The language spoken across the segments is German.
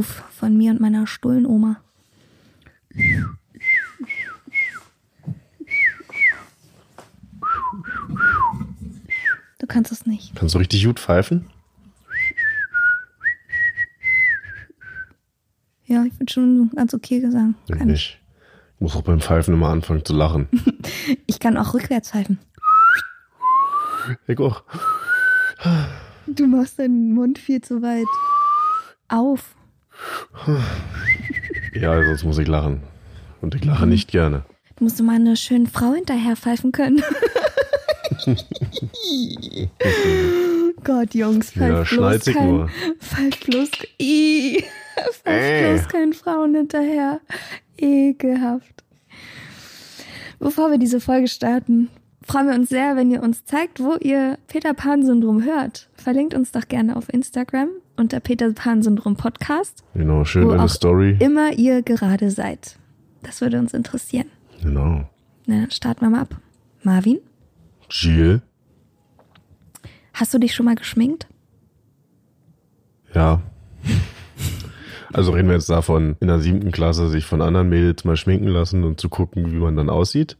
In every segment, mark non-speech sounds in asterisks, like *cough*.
Lockruf von mir und meiner Stullenoma. Du kannst es nicht. Kannst du richtig gut pfeifen? Ja, ich finde schon ganz okay. Ich Kann ich. nicht. Ich muss auch beim Pfeifen immer anfangen zu lachen. *laughs* ich kann auch rückwärts pfeifen. Ich auch. Du machst deinen Mund viel zu weit auf. Ja, sonst muss ich lachen. Und ich lache nicht gerne. Du musst du mal eine schöne Frau hinterher pfeifen können. *laughs* Gott, Jungs, pfeift Ja, bloß kein, nur. pfeift bloß, Ih, pfeift bloß keinen Frauen hinterher. Ekelhaft. Bevor wir diese Folge starten, freuen wir uns sehr, wenn ihr uns zeigt, wo ihr Peter Pan Syndrom hört. Verlinkt uns doch gerne auf Instagram unter Peter Pan Syndrom Podcast, Genau, schön Wo eine Story. immer ihr gerade seid. Das würde uns interessieren. Genau. Na, dann starten wir mal ab. Marvin, Jill. hast du dich schon mal geschminkt? Ja. Also reden wir jetzt davon, in der siebten Klasse sich von anderen Mädels mal schminken lassen und zu gucken, wie man dann aussieht.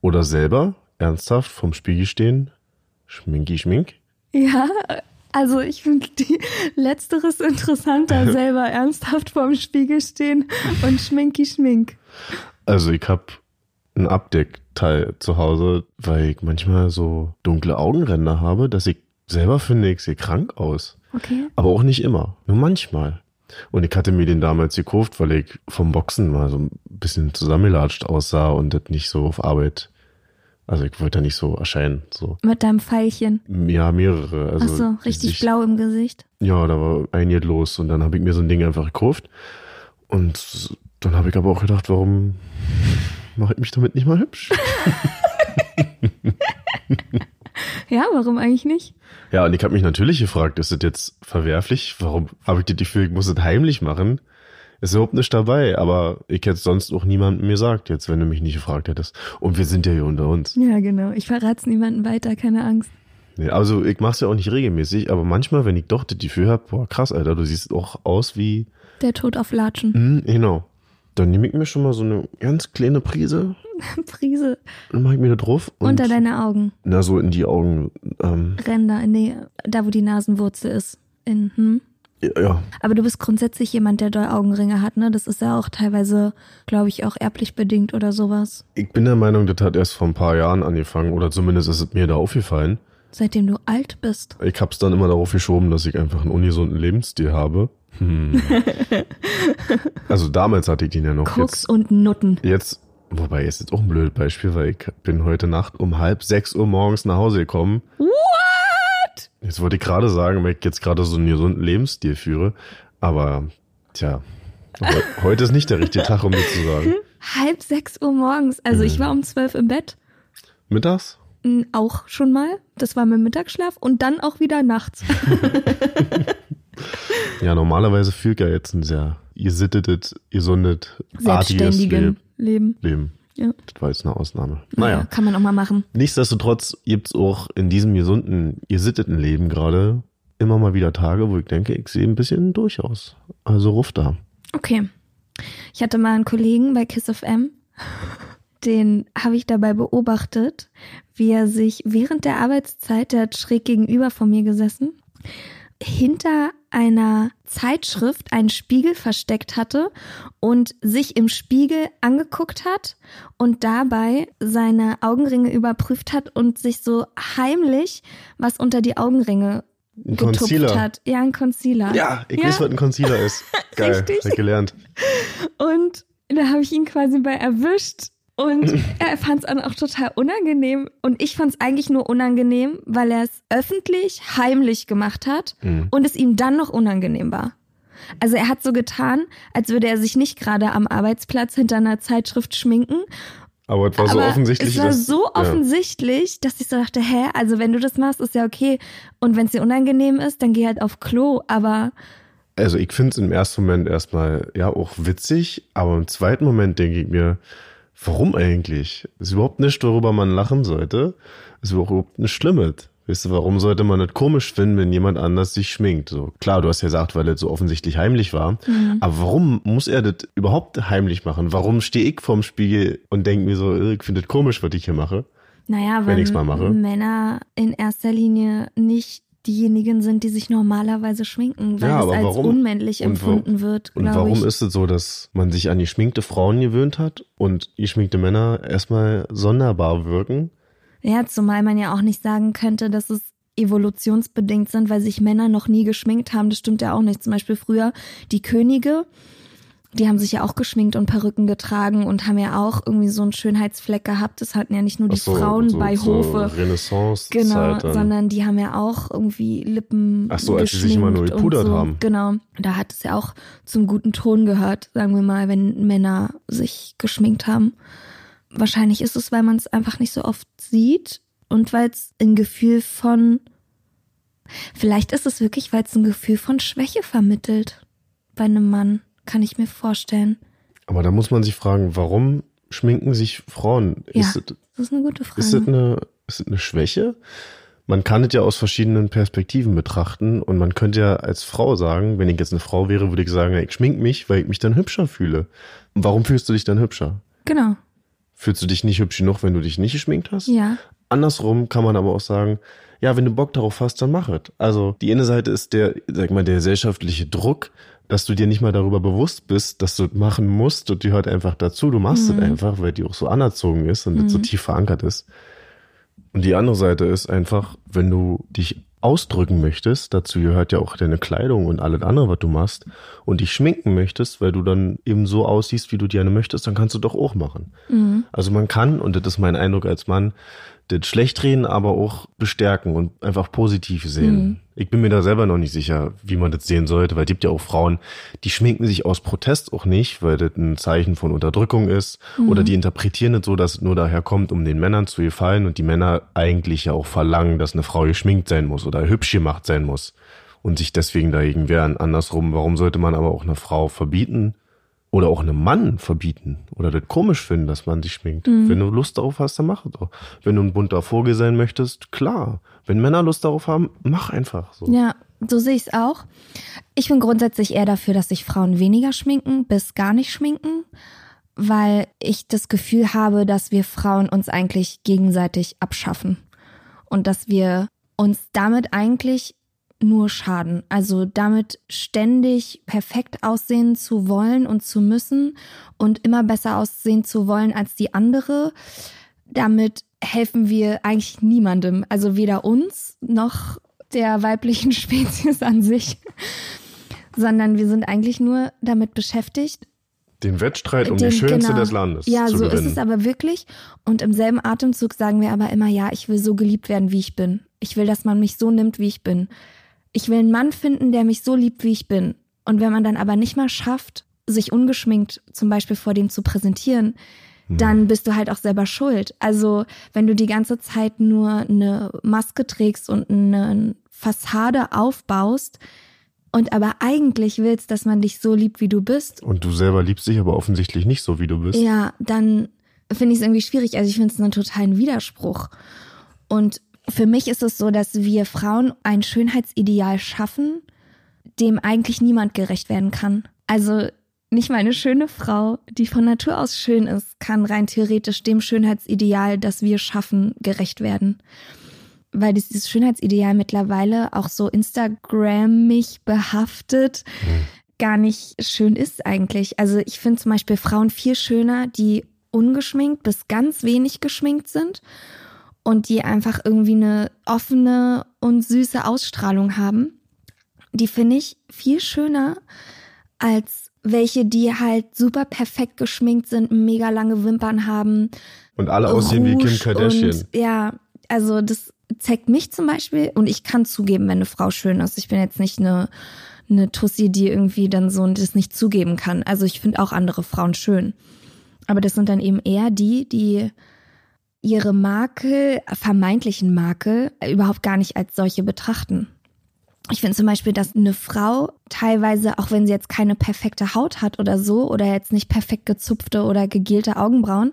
Oder selber, ernsthaft, vom Spiegel stehen. Schminki, schmink. Ja, also ich finde die letzteres interessanter, *laughs* selber ernsthaft vorm Spiegel stehen und schminki schmink. Also ich hab ein Abdeckteil zu Hause, weil ich manchmal so dunkle Augenränder habe, dass ich selber finde, ich sehe krank aus. Okay. Aber auch nicht immer, nur manchmal. Und ich hatte mir den damals gekauft, weil ich vom Boxen mal so ein bisschen zusammengelatscht aussah und das nicht so auf Arbeit. Also ich wollte da nicht so erscheinen. So. Mit deinem Pfeilchen. Ja, mehrere. Also Ach so, richtig Gesicht- blau im Gesicht. Ja, da war einiges los und dann habe ich mir so ein Ding einfach gekauft. Und dann habe ich aber auch gedacht, warum mache ich mich damit nicht mal hübsch? *laughs* Ja, warum eigentlich nicht? Ja, und ich habe mich natürlich gefragt, ist das jetzt verwerflich? Warum habe ich das Gefühl, ich muss das heimlich machen? Ist überhaupt nicht dabei, aber ich hätte sonst auch niemandem gesagt, jetzt, wenn du mich nicht gefragt hättest. Und wir sind ja hier unter uns. Ja, genau. Ich verrate es niemandem weiter, keine Angst. Nee, also ich mach's ja auch nicht regelmäßig, aber manchmal, wenn ich doch das Gefühl habe, boah, krass, Alter, du siehst auch aus wie, Der Tod auf Latschen. hm, genau. Dann nehme ich mir schon mal so eine ganz kleine Prise, *laughs* Prise dann mache ich mir da drauf und unter deine Augen. na so in die Augen. Ähm, Ränder, in die, da wo die Nasenwurzel ist. In, hm? Ja, Aber du bist grundsätzlich jemand, der doll Augenringe hat, ne? Das ist ja auch teilweise, glaube ich, auch erblich bedingt oder sowas. ich bin der Meinung, das hat erst vor ein paar Jahren angefangen oder zumindest ist es mir da aufgefallen. Seitdem du alt bist. Ich hab's dann immer darauf geschoben, dass ich einfach einen ungesunden Lebensstil habe. Hm. *laughs* also damals hatte ich den ja noch. Koks Jetzt, und Nutten. jetzt, wobei ist jetzt auch ein blödes Beispiel, weil ich bin heute Nacht um halb sechs Uhr morgens nach Hause gekommen. Jetzt wollte ich gerade sagen, weil ich jetzt gerade so einen gesunden Lebensstil führe. Aber, tja, heu- heute ist nicht der richtige Tag, um das zu sagen. *laughs* Halb sechs Uhr morgens. Also ich war um zwölf im Bett. Mittags? Mm, Auch schon mal. Das war mein Mittagsschlaf und dann auch wieder nachts. *laughs* Ja, normalerweise fühlt ja jetzt ein sehr gesittetes, gesundes, artiges Leben. Leben. Leben. Ja. Das war jetzt eine Ausnahme. Naja. Naja. Kann man auch mal machen. Nichtsdestotrotz gibt's auch in diesem gesunden, gesitteten Leben gerade immer mal wieder Tage, wo ich denke, ich sehe ein bisschen durchaus. Also ruf da. Okay. Ich hatte mal einen Kollegen bei Kiss of M. Den habe ich dabei beobachtet, wie er sich während der Arbeitszeit, der hat schräg gegenüber von mir gesessen, hinter einer Zeitschrift einen Spiegel versteckt hatte und sich im Spiegel angeguckt hat und dabei seine Augenringe überprüft hat und sich so heimlich was unter die Augenringe Ein getupft Concealer. hat. Ja, ein Concealer. Ja, ich weiß, was ein Concealer ist. *laughs* Geil, Richtig. hab ich gelernt. Und da habe ich ihn quasi bei erwischt. Und *laughs* er fand es dann auch total unangenehm. Und ich fand es eigentlich nur unangenehm, weil er es öffentlich, heimlich gemacht hat Mhm. und es ihm dann noch unangenehm war. Also er hat so getan, als würde er sich nicht gerade am Arbeitsplatz hinter einer Zeitschrift schminken. Aber es war so aber offensichtlich. es war dass, so ja. offensichtlich, dass ich so dachte, hä, also wenn du das machst, ist ja okay. Und wenn es dir unangenehm ist, dann geh halt auf Klo. Aber Also ich finde es im ersten Moment erstmal ja auch witzig, aber im zweiten Moment denke ich mir, warum eigentlich? Ist überhaupt nicht, worüber man lachen sollte. Ist überhaupt nicht Schlimmes. Weißt du, warum sollte man das komisch finden, wenn jemand anders sich schminkt? So, klar, du hast ja gesagt, weil es so offensichtlich heimlich war. Mhm. Aber warum muss er das überhaupt heimlich machen? Warum stehe ich vorm Spiegel und denke mir so, äh, ich finde das komisch, was ich hier mache? Naja, Wenn weil ich's mal mache. Männer in erster Linie nicht diejenigen sind, die sich normalerweise schminken, weil Ja, es als warum? unmännlich Und empfunden wird, Und warum ich. ist es so, dass man sich an geschminkte Frauen gewöhnt hat und geschminkte Männer erstmal sonderbar wirken? ja, zumal man ja auch nicht sagen könnte, dass es evolutionsbedingt sind, weil sich Männer noch nie geschminkt haben. Das stimmt ja auch nicht. Zum Beispiel früher die Könige, die haben sich ja auch geschminkt und Perücken getragen und haben ja auch irgendwie so einen Schönheitsfleck gehabt. Das hatten ja nicht nur die so, Frauen so, bei zur Hofe. Renaissance Genau, dann. sondern die haben ja auch irgendwie Lippen. Ach so, als sie sich immer nur gepudert so. haben. Genau. Da hat es ja auch zum guten Ton gehört, sagen wir mal, wenn Männer sich geschminkt haben. Wahrscheinlich ist es, weil man es einfach nicht so oft sieht und weil es ein Gefühl von. Vielleicht ist es wirklich, weil es ein Gefühl von Schwäche vermittelt. Bei einem Mann, kann ich mir vorstellen. Aber da muss man sich fragen, warum schminken sich Frauen? Ja. Ist, es, Das ist eine gute Frage. ist, es eine, ist es eine Schwäche? Man kann es ja aus verschiedenen Perspektiven betrachten und man könnte ja als Frau sagen, wenn ich jetzt eine Frau wäre, würde ich sagen, ich schmink mich, weil ich mich dann hübscher fühle. Warum fühlst du dich dann hübscher? genau. Fühlst du dich nicht hübsch genug, wenn du dich nicht geschminkt hast? Ja. Andersrum kann man aber auch sagen, ja, wenn du Bock darauf hast, dann mach es. Also die eine Seite ist der, sag mal, der gesellschaftliche Druck, dass du dir nicht mal darüber bewusst bist, dass du es machen musst und die hört einfach dazu. Du machst es einfach, weil die auch so anerzogen ist und das so tief verankert ist. Und die andere Seite ist einfach, wenn du dich ausdrücken möchtest, dazu gehört ja auch deine Kleidung und alles andere, was du machst, und dich schminken möchtest, weil du dann eben so aussiehst, wie du gerne möchtest, dann kannst du doch auch machen. Also man kann, und das ist mein Eindruck als Mann, das schlecht reden, aber auch bestärken und einfach positiv sehen. Ich bin mir da selber noch nicht sicher, wie man das sehen sollte, weil es gibt ja auch Frauen, die schminken sich aus Protest auch nicht, weil das ein Zeichen von Unterdrückung ist. Oder die interpretieren es so, dass es nur daher kommt, um den Männern zu gefallen und die Männer eigentlich ja auch verlangen, dass eine Frau geschminkt sein muss oder hübsch gemacht sein muss und sich deswegen dagegen wehren. Andersrum, warum sollte man aber auch eine Frau verbieten, oder auch einem Mann verbieten oder das komisch finden, dass man sich schminkt. Mhm. Wenn du Lust darauf hast, dann mach es doch. Wenn du ein bunter Vogel sein möchtest, klar. Wenn Männer Lust darauf haben, mach einfach so. Ja, so sehe ich es auch. Ich bin grundsätzlich eher dafür, dass sich Frauen weniger schminken, bis gar nicht schminken, weil ich das Gefühl habe, dass wir Frauen uns eigentlich gegenseitig abschaffen und dass wir uns damit eigentlich nur schaden. Also damit ständig perfekt aussehen zu wollen und zu müssen und immer besser aussehen zu wollen als die andere. Damit helfen wir eigentlich niemandem. Also weder uns noch der weiblichen *laughs* Spezies an sich, sondern wir sind eigentlich nur damit beschäftigt, Den Wettstreit um den- die Schönste genau. des Landes Ja, zu so gewinnen. ist es aber wirklich. Und im selben Atemzug sagen wir aber immer, ja, ich will so geliebt werden, wie ich bin. Ich will, dass man mich so nimmt, wie ich bin. Ich will einen Mann finden, der mich so liebt, wie ich bin. Und wenn man dann aber nicht mal schafft, sich ungeschminkt zum Beispiel vor dem zu präsentieren, Hm. dann bist du halt auch selber schuld. Also wenn du die ganze Zeit nur eine Maske trägst und eine Fassade aufbaust und aber eigentlich willst, dass man dich so liebt, wie du bist, Und du selber liebst dich aber offensichtlich nicht so, wie du bist. ja, dann finde ich es irgendwie schwierig. Also ich finde es einen totalen Widerspruch. Und für mich ist es so, dass wir Frauen ein Schönheitsideal schaffen, dem eigentlich niemand gerecht werden kann. Also nicht mal eine schöne Frau, die von Natur aus schön ist, kann rein theoretisch dem Schönheitsideal, das wir schaffen, gerecht werden. Weil dieses Schönheitsideal mittlerweile auch so Instagrammig behaftet gar nicht schön ist eigentlich. Also ich finde zum Beispiel Frauen viel schöner, die ungeschminkt bis ganz wenig geschminkt sind und die einfach irgendwie eine offene und süße Ausstrahlung haben, die finde ich viel schöner als welche, die halt super perfekt geschminkt sind, mega lange Wimpern haben. Und alle aussehen wie Kim Kardashian. Und, ja, also das zeigt mich zum Beispiel, und ich kann zugeben, wenn eine Frau schön ist. Ich bin jetzt nicht eine, eine Tussi, die irgendwie dann so das nicht zugeben kann. Also ich finde auch andere Frauen schön. Aber das sind dann eben eher die, die ihre Makel, vermeintlichen Makel, überhaupt gar nicht als solche betrachten. Ich finde zum Beispiel, dass eine Frau teilweise, auch wenn sie jetzt keine perfekte Haut hat oder so, oder jetzt nicht perfekt gezupfte oder gegelte Augenbrauen,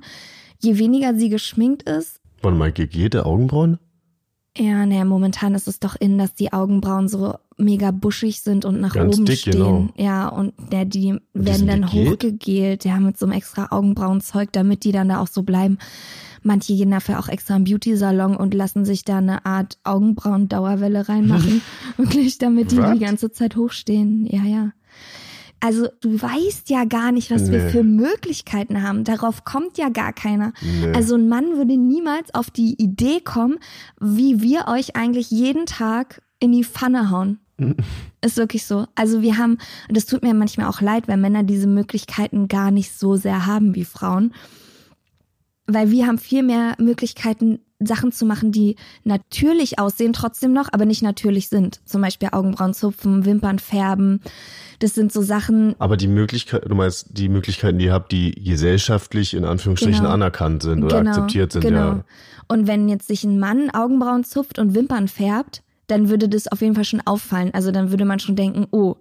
je weniger sie geschminkt ist. Warte mal, gegelte Augenbrauen? Ja, naja, momentan ist es doch in, dass die Augenbrauen so mega buschig sind und nach Ganz oben dick, stehen. genau. Ja, und ja, die die werden sind dann gegelt? hochgegelt, ja, mit so einem extra Augenbrauenzeug, damit die dann da auch so bleiben. Manche gehen dafür auch extra im Beauty-Salon und lassen sich da eine Art Augenbrauen-Dauerwelle reinmachen. *laughs* Wirklich, damit die Was? die ganze Zeit hochstehen. Ja, ja. Also du weißt ja gar nicht, was wir Nee. für Möglichkeiten haben. Darauf kommt ja gar keiner. Nee. Also ein Mann würde niemals auf die Idee kommen, wie wir euch eigentlich jeden Tag in die Pfanne hauen. *laughs* Ist wirklich so. Also wir haben, und das tut mir manchmal auch leid, weil Männer diese Möglichkeiten gar nicht so sehr haben wie Frauen. Weil wir haben viel mehr Möglichkeiten, Sachen zu machen, die natürlich aussehen, trotzdem noch, aber nicht natürlich sind. Zum Beispiel Augenbrauen zupfen, Wimpern färben. Das sind so Sachen, Aber die Möglichkeit, du meinst die Möglichkeiten, die ihr habt, die gesellschaftlich in Anführungsstrichen Genau. anerkannt sind oder akzeptiert sind, genau. ja. Und wenn jetzt sich ein Mann Augenbrauen zupft und Wimpern färbt, dann würde das auf jeden Fall schon auffallen. Also dann würde man schon denken, oh,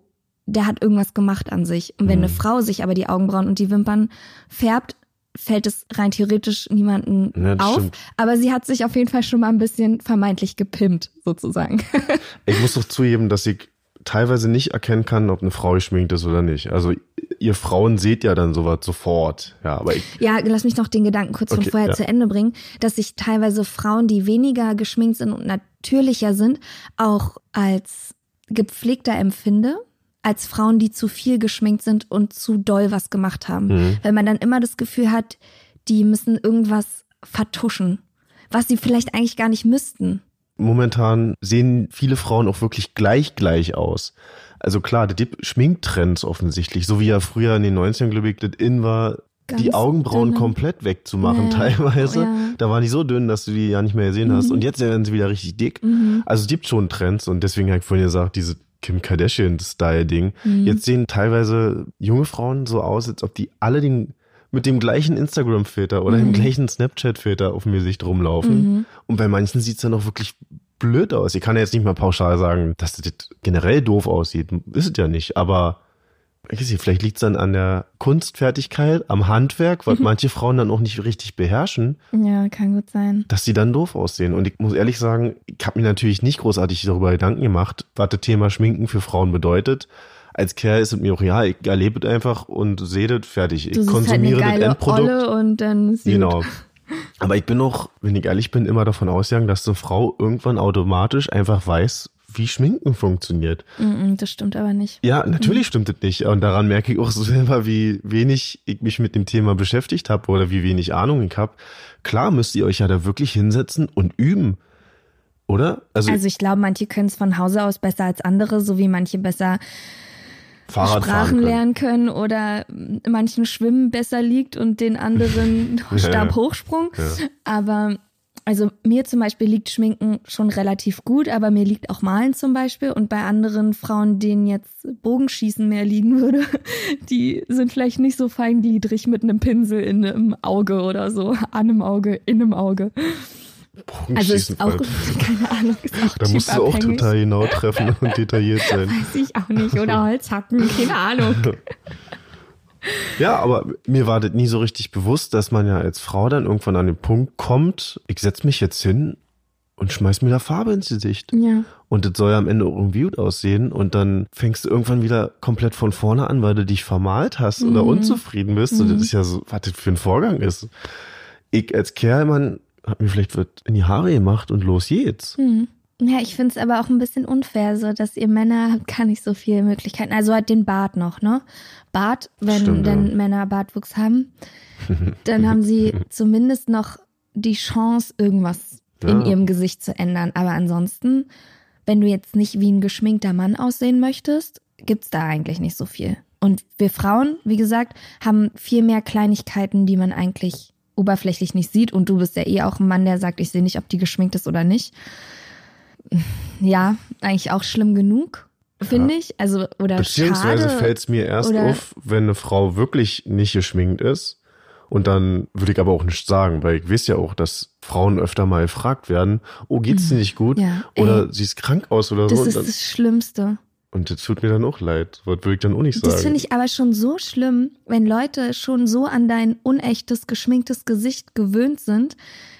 der hat irgendwas gemacht an sich. Und wenn Mhm. eine Frau sich aber die Augenbrauen und die Wimpern färbt, fällt es rein theoretisch niemanden Ja, auf. stimmt. Aber sie hat sich auf jeden Fall schon mal ein bisschen vermeintlich gepimpt, sozusagen. *laughs* Ich muss doch zugeben, dass ich teilweise nicht erkennen kann, ob eine Frau geschminkt ist oder nicht. Also ihr Frauen seht ja dann sowas sofort. Ja, aber ich, Ja, lass mich noch den Gedanken kurz von Okay, vorher ja. zu Ende bringen, dass sich teilweise Frauen, die weniger geschminkt sind und natürlicher sind, auch als gepflegter empfinde, als Frauen, die zu viel geschminkt sind und zu doll was gemacht haben. Mhm. Weil man dann immer das Gefühl hat, die müssen irgendwas vertuschen, was sie vielleicht eigentlich gar nicht müssten. momentan sehen viele Frauen auch wirklich gleich gleich aus. Also klar, das gibt Schminktrends offensichtlich, so wie ja früher in den 90ern, glaube ich, das in war, die Ganz Augenbrauen dünne. komplett wegzumachen Ja, teilweise. ja. Da waren die so dünn, dass du die ja nicht mehr gesehen hast. Mhm. Und jetzt werden sie wieder richtig dick. Mhm. Also es gibt schon Trends und deswegen habe ich vorhin gesagt, diese Kim Kardashian-Style-Ding. Mhm. Jetzt sehen teilweise junge Frauen so aus, als ob die alle den, mit dem gleichen Instagram-Filter oder dem Mhm. gleichen Snapchat-Filter auf dem Gesicht rumlaufen. Mhm. Und bei manchen sieht's dann auch wirklich blöd aus. Ich kann ja jetzt nicht mal pauschal sagen, dass das generell doof aussieht. Ist es ja nicht, aber nicht, vielleicht liegt's dann an der Kunstfertigkeit, am Handwerk, was Mhm. manche Frauen dann auch nicht richtig beherrschen, Ja, kann gut sein. dass sie dann doof aussehen. Und ich muss ehrlich sagen, ich habe mir natürlich nicht großartig darüber Gedanken gemacht, was das Thema Schminken für Frauen bedeutet. Als Kerl ist es mir auch, ja, ich erlebe es einfach und sehe das fertig. Ich halt konsumiere das geile Endprodukt. Olle und dann ist Genau. Aber ich bin auch, wenn ich ehrlich bin, immer davon ausgegangen, dass eine Frau irgendwann automatisch einfach weiß, wie Schminken funktioniert. Mm, Das stimmt aber nicht. Ja, natürlich stimmt es nicht. Und daran merke ich auch so selber, wie wenig ich mich mit dem Thema beschäftigt habe oder wie wenig Ahnung ich habe. Klar müsst ihr euch ja da wirklich hinsetzen und üben. Oder? Also, Also ich glaube, manche können es von Hause aus besser als andere, so wie manche besser Fahrrad Sprachen können. lernen können oder manchen Schwimmen besser liegt und den anderen *laughs* Stabhochsprung. Ja. Aber also mir zum Beispiel liegt Schminken schon relativ gut, aber mir liegt auch Malen zum Beispiel. Und bei anderen Frauen, denen jetzt Bogenschießen mehr liegen würde, *laughs* die sind vielleicht nicht so feingliedrig mit einem Pinsel in einem Auge oder so, an einem Auge, in einem Auge. Also ist auch, *laughs* keine Ahnung, ist auch Da musst du auch total genau treffen und detailliert sein. *laughs* Weiß ich auch nicht. Oder Holzhacken, keine Ahnung. Ja, aber mir war das nie so richtig bewusst, dass man ja als Frau dann irgendwann an den Punkt kommt, ich setz mich jetzt hin und schmeiß mir da Farbe ins Gesicht. Ja. Und das soll ja am Ende irgendwie gut aussehen. Und dann fängst du irgendwann wieder komplett von vorne an, weil du dich vermalt hast oder Mhm. unzufrieden bist. Und das ist ja so, was das für ein Vorgang ist. Ich als Kerl, man, hab mir vielleicht was in die Haare gemacht und los geht's. Hm. Ja, ich finde es aber auch ein bisschen unfair, so dass ihr Männer habt gar nicht so viele Möglichkeiten. Also halt den Bart noch, ne? Bart, wenn Stimmt, denn ja. Männer Bartwuchs haben, dann haben sie *laughs* zumindest noch die Chance, irgendwas in Ja. ihrem Gesicht zu ändern. Aber ansonsten, wenn du jetzt nicht wie ein geschminkter Mann aussehen möchtest, gibt's da eigentlich nicht so viel. Und wir Frauen, wie gesagt, haben viel mehr Kleinigkeiten, die man eigentlich oberflächlich nicht sieht. Und du bist ja eh auch ein Mann, der sagt, ich sehe nicht, ob die geschminkt ist oder nicht. Ja, eigentlich auch schlimm genug, finde ich. Also, oder Beziehungsweise fällt es mir erst auf, wenn eine Frau wirklich nicht geschminkt ist. Und dann würde ich aber auch nichts sagen, weil ich weiß ja auch, dass Frauen öfter mal gefragt werden, oh, geht's dir nicht gut? Mhm. Ja, oder ey. sie ist krank aus oder Das so. Und, ist dann, das Schlimmste. und das tut mir dann auch leid. Was würde ich dann auch nicht sagen? Das finde ich aber schon so schlimm, wenn Leute schon so an dein unechtes, geschminktes Gesicht gewöhnt sind,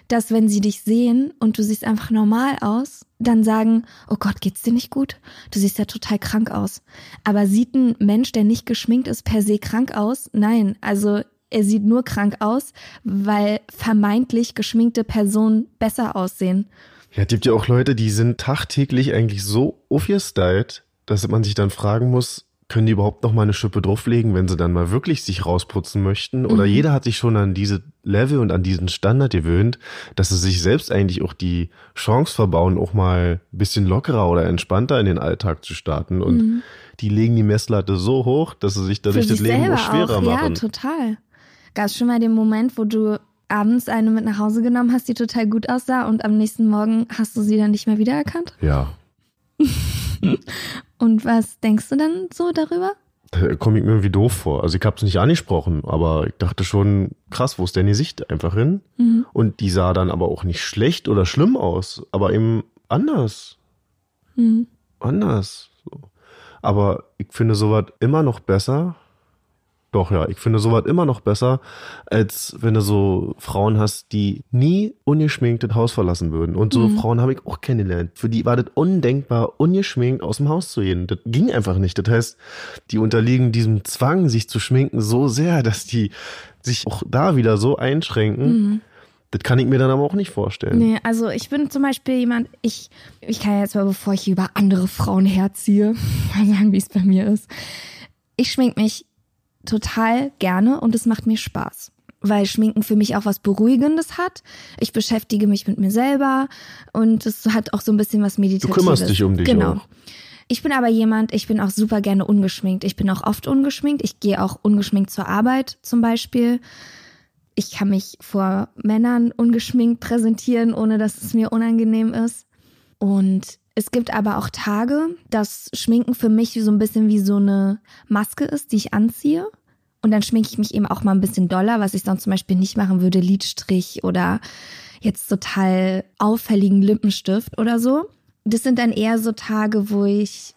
dass wenn sie dich sehen und du siehst einfach normal aus, dann sagen, oh Gott, geht's dir nicht gut? Du siehst ja total krank aus. Aber sieht ein Mensch, der nicht geschminkt ist, per se krank aus? Nein, also er sieht nur krank aus, weil vermeintlich geschminkte Personen besser aussehen. Ja, es gibt ja auch Leute, die sind tagtäglich eigentlich so aufgestylt, dass man sich dann fragen muss, können die überhaupt noch mal eine Schippe drauflegen, wenn sie dann mal wirklich sich rausputzen möchten? Oder Mhm. jeder hat sich schon an diese Level und an diesen Standard gewöhnt, dass sie sich selbst eigentlich auch die Chance verbauen, auch mal ein bisschen lockerer oder entspannter in den Alltag zu starten. Und die legen die Messlatte so hoch, dass sie sich dadurch Mhm. Für das Leben auch schwerer auch. machen. Ja, total. Gab es schon mal den Moment, wo du abends eine mit nach Hause genommen hast, die total gut aussah und am nächsten Morgen hast du sie dann nicht mehr wiedererkannt? ja. *laughs* Und was denkst du dann so darüber? Da komme ich mir irgendwie doof vor. Also ich habe es nicht angesprochen, aber ich dachte schon, krass, wo ist denn die Sicht einfach hin? Mhm. Und die sah dann aber auch nicht schlecht oder schlimm aus, aber eben anders. Mhm. Anders. Aber ich finde sowas immer noch besser. Doch, ja, ich finde sowas immer noch besser, als wenn du so Frauen hast, die nie ungeschminkt das Haus verlassen würden. Und so Mhm. Frauen habe ich auch kennengelernt. Für die war das undenkbar, ungeschminkt aus dem Haus zu gehen. Das ging einfach nicht. Das heißt, die unterliegen diesem Zwang, sich zu schminken, so sehr, dass die sich auch da wieder so einschränken. Das kann ich mir dann aber auch nicht vorstellen. Nee, also ich bin zum Beispiel jemand, ich, ich kann ja jetzt mal, bevor ich über andere Frauen herziehe, *laughs* mal sagen, wie es bei mir ist. Ich schmink mich total gerne und es macht mir Spaß. Weil Schminken für mich auch was Beruhigendes hat. Ich beschäftige mich mit mir selber und es hat auch so ein bisschen was Meditatives. kümmerst dich um dich Genau. auch. Ich bin aber jemand, ich bin auch super gerne ungeschminkt. Ich bin auch oft ungeschminkt. Ich gehe auch ungeschminkt zur Arbeit zum Beispiel. Ich kann mich vor Männern ungeschminkt präsentieren, ohne dass es mir unangenehm ist. Und es gibt aber auch Tage, dass Schminken für mich so ein bisschen wie so eine Maske ist, die ich anziehe. Und dann schminke ich mich eben auch mal ein bisschen doller, was ich sonst zum Beispiel nicht machen würde, Lidstrich oder jetzt total auffälligen Lippenstift oder so. Das sind dann eher so Tage, wo ich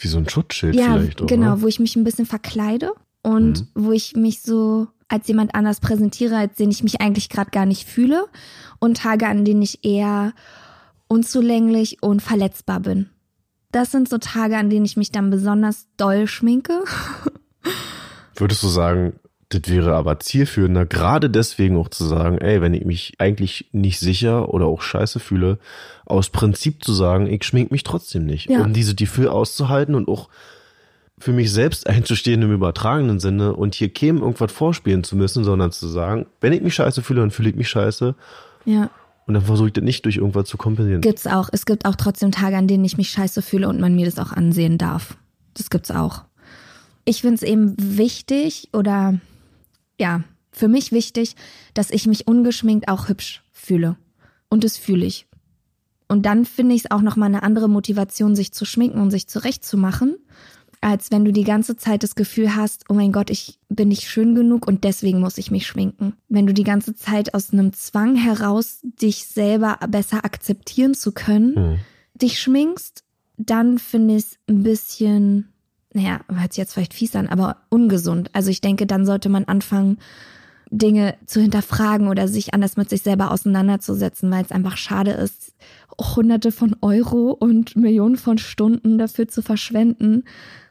Wie so ein Schutzschild ja, vielleicht auch. genau, wo ich mich ein bisschen verkleide und wo ich mich so als jemand anders präsentiere, als den ich mich eigentlich gerade gar nicht fühle. Und Tage, an denen ich eher unzulänglich und verletzbar bin. Das sind so Tage, an denen ich mich dann besonders doll schminke. *laughs* Würdest du sagen, das wäre aber zielführender, gerade deswegen auch zu sagen, ey, wenn ich mich eigentlich nicht sicher oder auch scheiße fühle, aus Prinzip zu sagen, ich schmink mich trotzdem nicht, Ja. um diese Gefühl auszuhalten und auch für mich selbst *laughs* einzustehen im übertragenen Sinne und hier käme irgendwas vorspielen zu müssen, sondern zu sagen, wenn ich mich scheiße fühle, dann fühle ich mich scheiße Ja. Und dann versuche ich das nicht durch irgendwas zu kompensieren. Gibt's auch. Es gibt auch trotzdem Tage, an denen ich mich scheiße fühle und man mir das auch ansehen darf. Das gibt's auch. Ich find's eben wichtig oder ja, für mich wichtig, dass ich mich ungeschminkt auch hübsch fühle. Und das fühle ich. Und dann finde ich es auch nochmal eine andere Motivation, sich zu schminken und sich zurechtzumachen, als wenn du die ganze Zeit das Gefühl hast, oh mein Gott, ich bin nicht schön genug und deswegen muss ich mich schminken. Wenn du die ganze Zeit aus einem Zwang heraus, dich selber besser akzeptieren zu können, Hm. dich schminkst, dann finde ich es ein bisschen, naja, hört sich jetzt vielleicht fies an, aber ungesund. Also ich denke, dann sollte man anfangen, Dinge zu hinterfragen oder sich anders mit sich selber auseinanderzusetzen, weil es einfach schade ist, hunderte von Euro und Millionen von Stunden dafür zu verschwenden,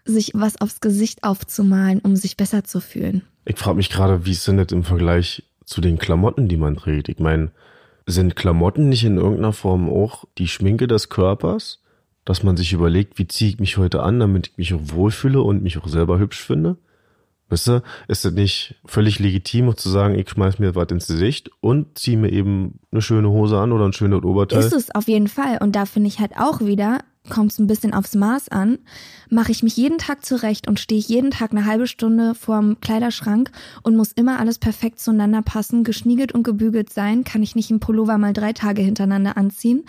sich was aufs Gesicht aufzumalen, um sich besser zu fühlen. Ich frage mich gerade, wie ist denn das im Vergleich zu den Klamotten, die man trägt? Ich meine, sind Klamotten nicht in irgendeiner Form auch die Schminke des Körpers? Dass man sich überlegt, wie ziehe ich mich heute an, damit ich mich auch wohlfühle und mich auch selber hübsch finde? Weißt du, ist es nicht völlig legitim zu sagen, ich schmeiß mir was ins Gesicht und ziehe mir eben eine schöne Hose an oder ein schönes Oberteil? Ist es auf jeden Fall. Und da finde ich halt auch wieder, kommt es ein bisschen aufs Maß an, mache ich mich jeden Tag zurecht und stehe ich jeden Tag eine halbe Stunde vorm Kleiderschrank und muss immer alles perfekt zueinander passen, geschniegelt und gebügelt sein, kann ich nicht im Pullover mal drei Tage hintereinander anziehen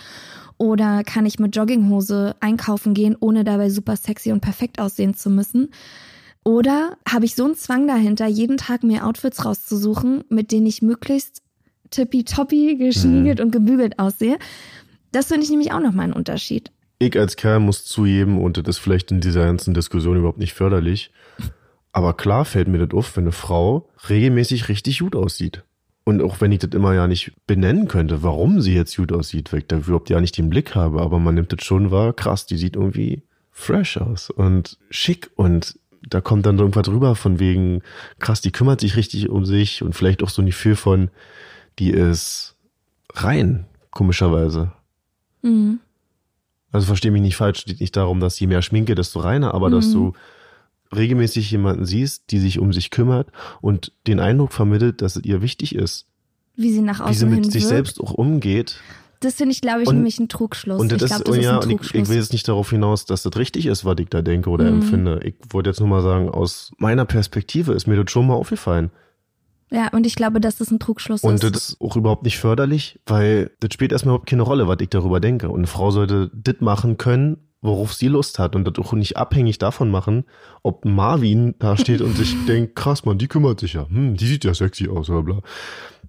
oder kann ich mit Jogginghose einkaufen gehen, ohne dabei super sexy und perfekt aussehen zu müssen. Oder habe ich so einen Zwang dahinter, jeden Tag mir Outfits rauszusuchen, mit denen ich möglichst tippitoppi, geschniegelt mhm. und gebügelt aussehe. Das finde ich nämlich auch nochmal einen Unterschied. Ich als Kerl muss zugeben, und das ist vielleicht in dieser ganzen Diskussion überhaupt nicht förderlich, aber klar fällt mir das auf, wenn eine Frau regelmäßig richtig gut aussieht. Und auch wenn ich das immer ja nicht benennen könnte, warum sie jetzt gut aussieht, weil ich da überhaupt ja nicht den Blick habe, aber man nimmt das schon wahr, krass, die sieht irgendwie fresh aus und schick und da kommt dann irgendwas drüber von wegen, krass, die kümmert sich richtig um sich und vielleicht auch so ein Gefühl von, die ist rein, komischerweise. Mhm. Also verstehe mich nicht falsch, steht nicht darum, dass je mehr Schminke, desto reiner, aber mhm. dass du regelmäßig jemanden siehst, die sich um sich kümmert und den Eindruck vermittelt, dass es ihr wichtig ist. Wie sie nach außen Wie sie mit sich wirkt. selbst auch umgeht. Das finde ich, glaube ich, Und- nämlich ein Trugschluss. Und das ich ist, glaube, das ja, ist ein und ich, Trugschluss. ich will jetzt nicht darauf hinaus, dass das richtig ist, was ich da denke oder Mhm. empfinde. Ich wollte jetzt nur mal sagen, aus meiner Perspektive ist mir das schon mal aufgefallen. ja, und ich glaube, dass das ein Trugschluss Und ist. das ist auch überhaupt nicht förderlich, weil das spielt erstmal überhaupt keine Rolle, was ich darüber denke. Und eine Frau sollte das machen können, worauf sie Lust hat und das auch nicht abhängig davon machen, ob Marvin da steht und sich *laughs* denkt, krass, man, die kümmert sich ja, hm, die sieht ja sexy aus oder bla.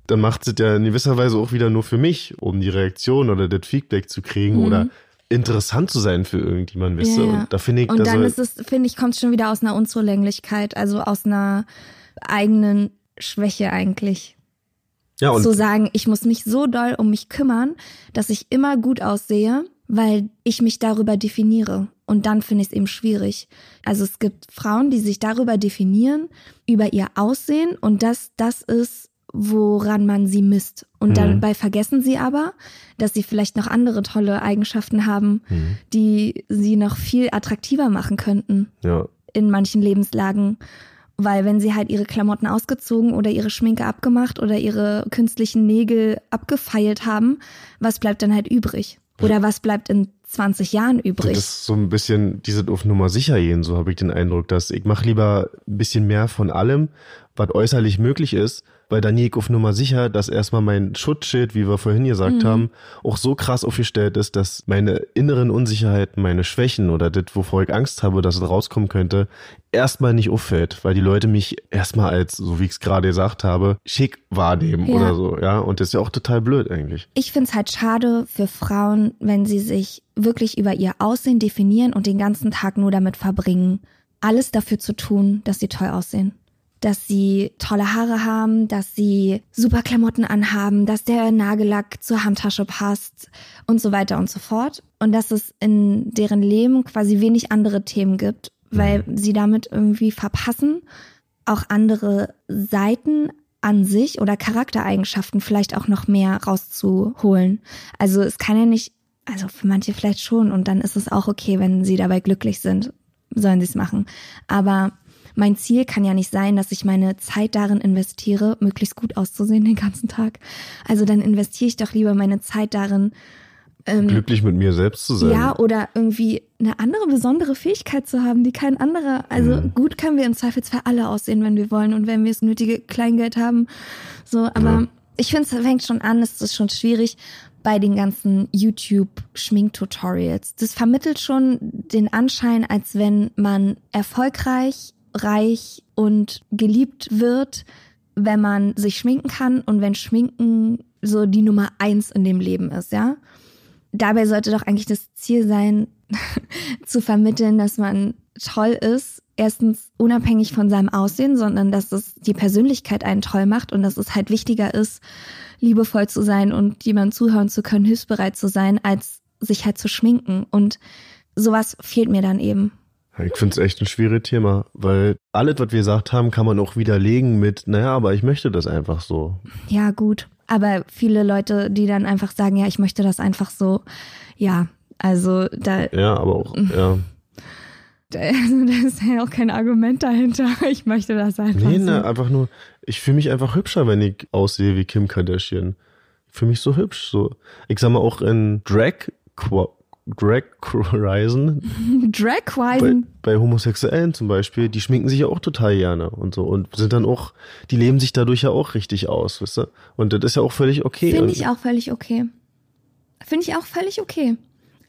Dann macht sie ja in gewisser Weise auch wieder nur für mich, um die Reaktion oder das Feedback zu kriegen Mhm. oder interessant zu sein für irgendjemanden, weißt Ja, ja. Und da finde ich, Und da dann soll, ist es, finde ich, kommt es schon wieder aus einer Unzulänglichkeit, also aus einer eigenen Schwäche eigentlich. ja, und zu sagen, ich muss mich so doll um mich kümmern, dass ich immer gut aussehe, weil ich mich darüber definiere. Und dann finde ich es eben schwierig. Also es gibt Frauen, die sich darüber definieren, über ihr Aussehen und das, das ist, woran man sie misst. Und Mhm. dabei vergessen sie aber, dass sie vielleicht noch andere tolle Eigenschaften haben, Mhm. die sie noch viel attraktiver machen könnten ja, in manchen Lebenslagen. Weil wenn sie halt ihre Klamotten ausgezogen oder ihre Schminke abgemacht oder ihre künstlichen Nägel abgefeilt haben, was bleibt dann halt übrig? Oder was bleibt in 20 Jahren Das übrig? ist so ein bisschen diese auf Nummer sicher gehen, so habe ich den Eindruck, dass ich mache lieber ein bisschen mehr von allem, was äußerlich möglich ist, weil dann gehe ich auf Nummer sicher, dass erstmal mein Schutzschild, wie wir vorhin gesagt haben, auch so krass aufgestellt ist, dass meine inneren Unsicherheiten, meine Schwächen oder das, wovor ich Angst habe, dass es rauskommen könnte, erstmal nicht auffällt, weil die Leute mich erstmal als, so wie ich es gerade gesagt habe, schick wahrnehmen Ja. oder so, ja, und das ist ja auch total blöd eigentlich. Ich finde es halt schade für Frauen, wenn sie sich wirklich über ihr Aussehen definieren und den ganzen Tag nur damit verbringen, alles dafür zu tun, dass sie toll aussehen. Dass sie tolle Haare haben, dass sie super Klamotten anhaben, dass der Nagellack zur Handtasche passt und so weiter und so fort. Und dass es in deren Leben quasi wenig andere Themen gibt, weil sie damit irgendwie verpassen, auch andere Seiten an sich oder Charaktereigenschaften vielleicht auch noch mehr rauszuholen. Also es kann ja nicht, also für manche vielleicht schon und dann ist es auch okay, wenn sie dabei glücklich sind, sollen sie es machen. Aber mein Ziel kann ja nicht sein, dass ich meine Zeit darin investiere, möglichst gut auszusehen den ganzen Tag. Also dann investiere ich doch lieber meine Zeit darin, ähm, Glücklich mit mir selbst zu sein. ja, oder irgendwie eine andere besondere Fähigkeit zu haben, die kein anderer. Also Mhm. gut können wir im Zweifelsfall alle aussehen, wenn wir wollen und wenn wir das nötige Kleingeld haben. So, aber Ja. ich finde, es fängt schon an, es ist schon schwierig bei den ganzen YouTube-Schminktutorials. Das vermittelt schon den Anschein, als wenn man erfolgreich, reich und geliebt wird, wenn man sich schminken kann und wenn Schminken so die Nummer eins in dem Leben ist, ja dabei sollte doch eigentlich das Ziel sein, *laughs* zu vermitteln, dass man toll ist. Erstens unabhängig von seinem Aussehen, sondern dass es die Persönlichkeit einen toll macht und dass es halt wichtiger ist, liebevoll zu sein und jemandem zuhören zu können, hilfsbereit zu sein, als sich halt zu schminken. Und sowas fehlt mir dann eben. Ich finde es echt ein schwieriges Thema, weil alles, was wir gesagt haben, kann man auch widerlegen mit, naja, aber ich möchte das einfach so. Ja, gut. Aber viele Leute, die dann einfach sagen, ja, ich möchte das einfach so, ja, also da, Ja, aber auch, ja. Also, *laughs* da ist ja auch kein Argument dahinter. *laughs* Ich möchte das einfach. Nee, so. ne, einfach nur, ich fühle mich einfach hübscher, wenn ich aussehe wie Kim Kardashian. Ich fühle mich so hübsch. So. Ich sag mal auch in Drag, Drag Reisen, *laughs* bei, Dragwisen. bei Homosexuellen zum Beispiel, die schminken sich ja auch total gerne und so und sind dann auch, die leben sich dadurch ja auch richtig aus, wisst ihr? Und das ist ja auch völlig okay. Finde Und- ich auch völlig okay. Finde ich auch völlig okay.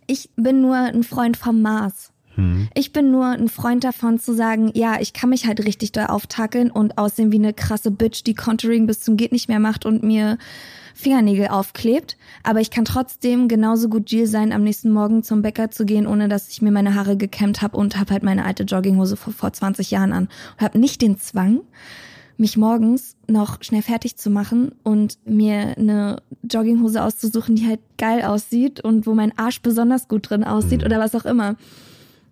Ich bin nur ein Freund vom Maß. Hm. Ich bin nur ein Freund davon zu sagen, ja, ich kann mich halt richtig doll auftakeln und aussehen wie eine krasse Bitch, die Contouring bis zum geht nicht mehr macht und mir Fingernägel aufklebt. Aber ich kann trotzdem genauso gut Jill sein, am nächsten Morgen zum Bäcker zu gehen, ohne dass ich mir meine Haare gekämmt habe und habe halt meine alte Jogginghose vor, vor 20 Jahren an. Und habe nicht den Zwang, mich morgens noch schnell fertig zu machen und mir eine Jogginghose auszusuchen, die halt geil aussieht und wo mein Arsch besonders gut drin aussieht oder was auch immer.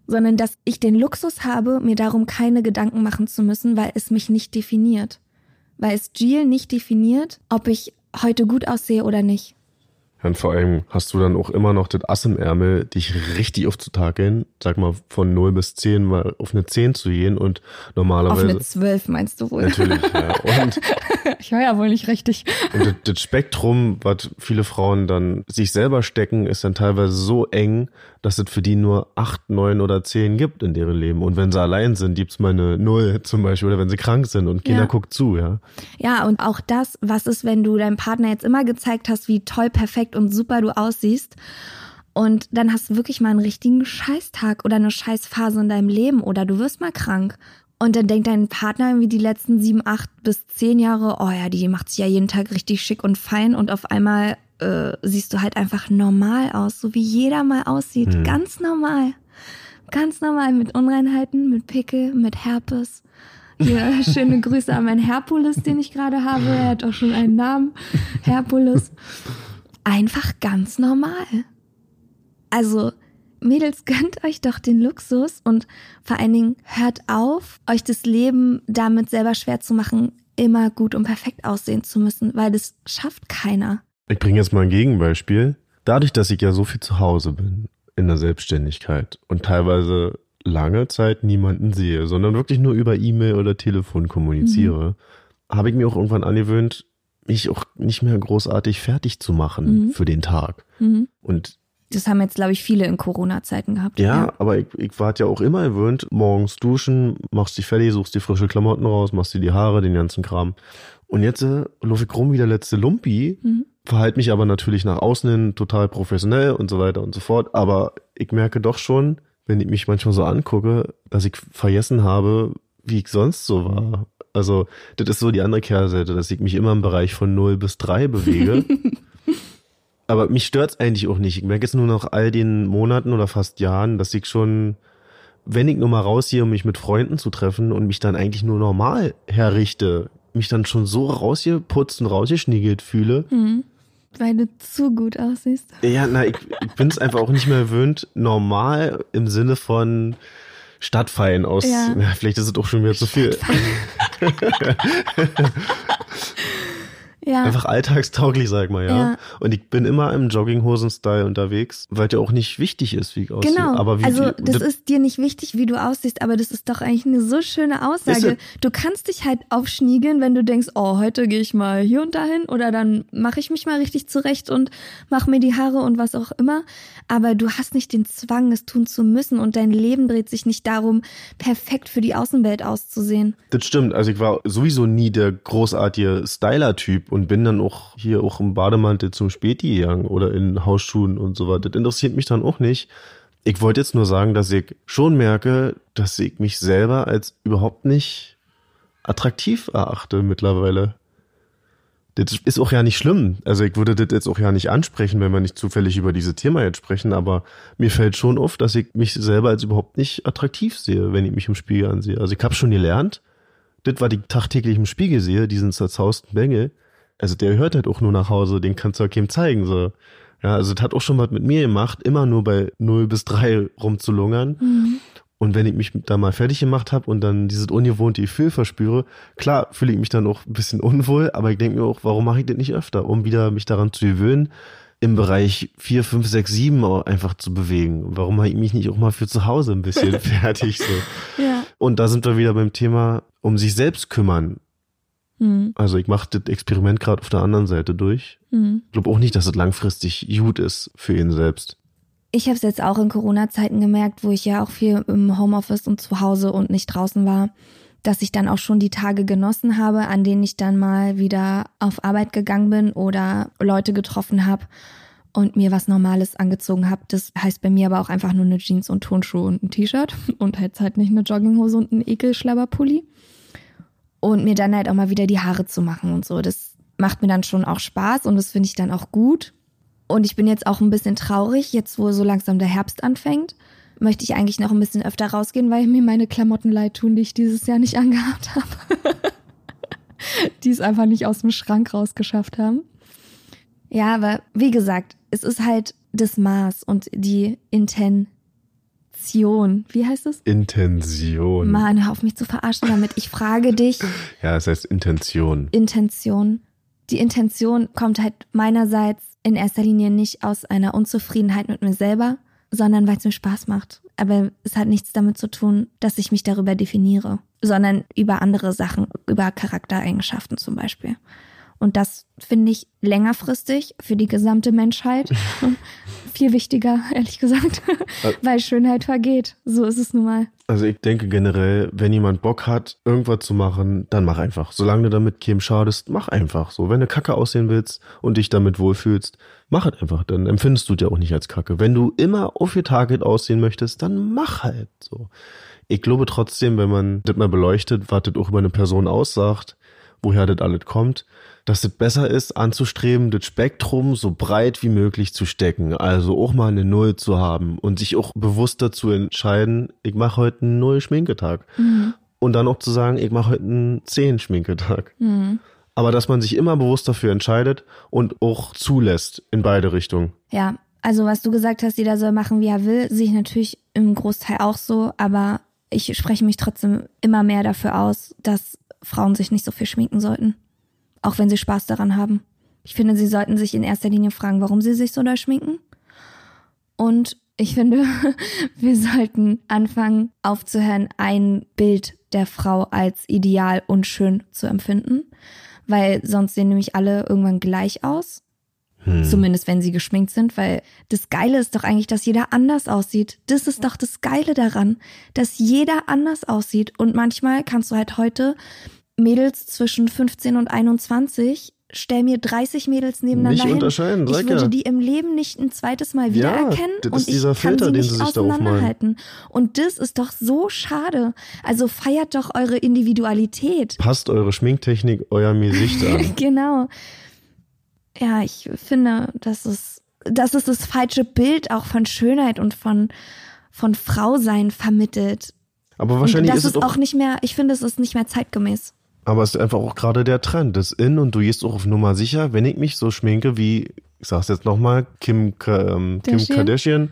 Sondern dass ich den Luxus habe, mir darum keine Gedanken machen zu müssen, weil es mich nicht definiert. Weil es Jill nicht definiert, ob ich heute gut aussehe oder nicht. Und vor allem hast du dann auch immer noch das Ass im Ärmel, dich richtig aufzutakeln, sag mal von 0 bis 10 mal auf eine 10 zu gehen und Auf normalerweise. eine Zwölf meinst du wohl? Natürlich, ja. Und, *laughs* Ich höre ja wohl nicht richtig. und das, das Spektrum, was viele Frauen dann sich selber stecken, ist dann teilweise so eng, dass es für die nur 8, 9 oder 10 gibt in deren Leben. Und wenn sie allein sind, gibt's mal eine 0 zum Beispiel, oder wenn sie krank sind und Kinder Ja. guckt zu, ja. Ja, und auch das, was ist, wenn du deinem Partner jetzt immer gezeigt hast, wie toll, perfekt und super du aussiehst und dann hast du wirklich mal einen richtigen Scheißtag oder eine Scheißphase in deinem Leben oder du wirst mal krank. Und dann denkt dein Partner irgendwie die letzten sieben, acht bis zehn Jahre, oh ja, die macht sich ja jeden Tag richtig schick und fein und auf einmal äh, siehst du halt einfach normal aus, so wie jeder mal aussieht. Hm. Ganz normal. Ganz normal mit Unreinheiten, mit Pickel, mit Herpes. Hier, *laughs* schöne Grüße an meinen Herkules, den ich gerade habe. Er hat auch schon einen Namen. Herkules. Einfach ganz normal. Also, Mädels, *laughs* gönnt euch doch den Luxus und vor allen Dingen hört auf, euch das Leben damit selber schwer zu machen, immer gut und perfekt aussehen zu müssen, weil das schafft keiner. Ich bringe jetzt mal ein Gegenbeispiel. Dadurch, dass ich ja so viel zu Hause bin in der Selbstständigkeit und teilweise lange Zeit niemanden sehe, sondern wirklich nur über E-Mail oder Telefon kommuniziere, habe ich mir auch irgendwann angewöhnt, mich auch nicht mehr großartig fertig zu machen Mhm. für den Tag. Mhm. Und Das haben jetzt, glaube ich, viele in Corona-Zeiten gehabt. ja, aber ich, ich war ja auch immer gewöhnt, morgens duschen, machst dich fertig, suchst die frische Klamotten raus, machst dir die Haare, den ganzen Kram. Und jetzt äh, laufe ich rum wie der letzte Lumpi, Mhm. Verhalte mich aber natürlich nach außen hin total professionell und so weiter und so fort. Aber ich merke doch schon, wenn ich mich manchmal so angucke, dass ich vergessen habe, wie ich sonst so war. Also, das ist so die andere Kehrseite, dass ich mich immer im Bereich von 0 bis 3 bewege. *laughs* Aber mich stört's eigentlich auch nicht. Ich merke jetzt nur nach all den Monaten oder fast Jahren, dass ich schon, wenn ich nur mal rausgehe, um mich mit Freunden zu treffen und mich dann eigentlich nur normal herrichte, mich dann schon so rausgeputzt und rausgeschniegelt fühle. Mhm. Weil du zu gut aussiehst. Ja, na, ich, ich bin es einfach auch nicht mehr gewöhnt, normal im Sinne von Stadtfeiern aus. Ja. Ja, *laughs* vielleicht ist es auch schon wieder zu viel. *laughs* Ja. Einfach alltagstauglich, sag mal, ja. Ja. Und ich bin immer im Jogginghosen-Style unterwegs, weil der auch nicht wichtig ist, wie ich aussehe. Genau. Aber wie, also das ist dir nicht wichtig, wie du aussiehst, aber das ist doch eigentlich eine so schöne Aussage. Du kannst dich halt aufschniegeln, wenn du denkst, oh, heute gehe ich mal hier und dahin oder dann mache ich mich mal richtig zurecht und mache mir die Haare und was auch immer. Aber du hast nicht den Zwang, es tun zu müssen und dein Leben dreht sich nicht darum, perfekt für die Außenwelt auszusehen. Das stimmt. Also ich war sowieso nie der großartige Styler-Typ und bin dann auch hier auch im Bademantel zum Späti gegangen oder in Hausschuhen und so weiter. Das interessiert mich dann auch nicht. Ich wollte jetzt nur sagen, dass ich schon merke, dass ich mich selber als überhaupt nicht attraktiv erachte mittlerweile. Das ist auch ja nicht schlimm. Also ich würde das jetzt auch ja nicht ansprechen, wenn wir nicht zufällig über dieses Thema jetzt sprechen, aber mir fällt schon auf, dass ich mich selber als überhaupt nicht attraktiv sehe, wenn ich mich im Spiegel ansehe. Also ich habe schon gelernt, das, was ich tagtäglich im Spiegel sehe, diesen zerzausten Bengel, also der hört halt auch nur nach Hause, den kannst du ja keinem zeigen, so. Ja, also das hat auch schon was mit mir gemacht, immer nur bei 0 bis 3 rumzulungern. Und wenn ich mich da mal fertig gemacht habe und dann dieses ungewohnte Gefühl verspüre, klar fühle ich mich dann auch ein bisschen unwohl, aber ich denke mir auch, warum mache ich das nicht öfter, um wieder mich daran zu gewöhnen, im Bereich 4, 5, 6, 7 auch einfach zu bewegen. Warum mache ich mich nicht auch mal für zu Hause ein bisschen *laughs* fertig so? Ja. Und da sind wir wieder beim Thema um sich selbst kümmern. Hm. Also ich mache das Experiment gerade auf der anderen Seite durch. Hm. Ich glaube auch nicht, dass es langfristig gut ist für ihn selbst. Ich habe es jetzt auch in Corona-Zeiten gemerkt, wo ich ja auch viel im Homeoffice und zu Hause und nicht draußen war, dass ich dann auch schon die Tage genossen habe, an denen ich dann mal wieder auf Arbeit gegangen bin oder Leute getroffen habe und mir was Normales angezogen habe. Das heißt bei mir aber auch einfach nur eine Jeans und Turnschuhe und ein T-Shirt *laughs* und jetzt halt nicht eine Jogginghose und ein Ekelschlabberpulli. Und mir dann halt auch mal wieder die Haare zu machen und so. Das macht mir dann schon auch Spaß und das finde ich dann auch gut. Und ich bin jetzt auch ein bisschen traurig, jetzt wo so langsam der Herbst anfängt, möchte ich eigentlich noch ein bisschen öfter rausgehen, weil mir meine Klamotten leid tun, die ich dieses Jahr nicht *laughs* angehabt habe. die es einfach nicht aus dem Schrank rausgeschafft haben. Ja, aber wie gesagt, es ist halt das Maß und die Intention. Wie heißt es? Intention. Mann, hör auf mich zu verarschen damit. Ich frage dich, *laughs* Ja, es heißt Intention. Intention. Die Intention kommt halt meinerseits in erster Linie nicht aus einer Unzufriedenheit mit mir selber, sondern weil es mir Spaß macht. Aber es hat nichts damit zu tun, dass ich mich darüber definiere, sondern über andere Sachen, über Charaktereigenschaften zum Beispiel. Und das finde ich längerfristig für die gesamte Menschheit *laughs* viel wichtiger, ehrlich gesagt, *laughs* weil Schönheit vergeht. So ist es nun mal. Also ich denke generell, wenn jemand Bock hat, irgendwas zu machen, dann mach einfach. Solange du damit keinem schadest, mach einfach. So, wenn du Kacke aussehen willst und dich damit wohlfühlst, mach es einfach. Dann empfindest du dir auch nicht als Kacke. Wenn du immer auf ihr Target aussehen möchtest, dann mach halt so. Ich glaube trotzdem, wenn man das mal beleuchtet, was das auch über eine Person aussagt, woher das alles kommt, dass es besser ist, anzustreben, das Spektrum so breit wie möglich zu stecken. Also auch mal eine Null zu haben und sich auch bewusst dazu entscheiden, ich mache heute einen Null-Schminketag. Und dann auch zu sagen, ich mache heute einen Zehn-Schminketag. Aber dass man sich immer bewusst dafür entscheidet und auch zulässt in beide Richtungen. Ja, also was du gesagt hast, jeder soll machen, wie er will, sehe ich natürlich im Großteil auch so, aber ich spreche mich trotzdem immer mehr dafür aus, dass Frauen sich nicht so viel schminken sollten. Auch wenn sie Spaß daran haben. Ich finde, sie sollten sich in erster Linie fragen, warum sie sich so doll schminken. Und ich finde, *laughs* wir sollten anfangen aufzuhören, ein Bild der Frau als ideal und schön zu empfinden. Weil sonst sehen nämlich alle irgendwann gleich aus. Zumindest wenn sie geschminkt sind, weil das Geile ist doch eigentlich, dass jeder anders aussieht. Das ist doch das Geile daran, dass jeder anders aussieht. Und manchmal kannst du halt heute Mädels zwischen 15 und 21, stell mir 30 Mädels nebeneinander Nicht hin. unterscheiden, Ich sag würde ja. die im Leben nicht ein zweites Mal Ja, wiedererkennen das und ist ich dieser kann Filter, sie den nicht auseinanderhalten. Und das ist doch so schade. Also feiert doch eure Individualität. Passt eure Schminktechnik eurem Gesicht an. *laughs* Genau. Ja, ich finde, das ist, das ist das falsche Bild auch von Schönheit und von, von Frausein vermittelt. Aber Und wahrscheinlich das ist es auch, auch nicht mehr, ich finde, es ist nicht mehr zeitgemäß. Aber es ist einfach auch gerade der Trend. Das in und du gehst auch auf Nummer sicher, wenn ich mich so schminke wie, ich sag's jetzt nochmal, Kim, ähm, Kim Kardashian?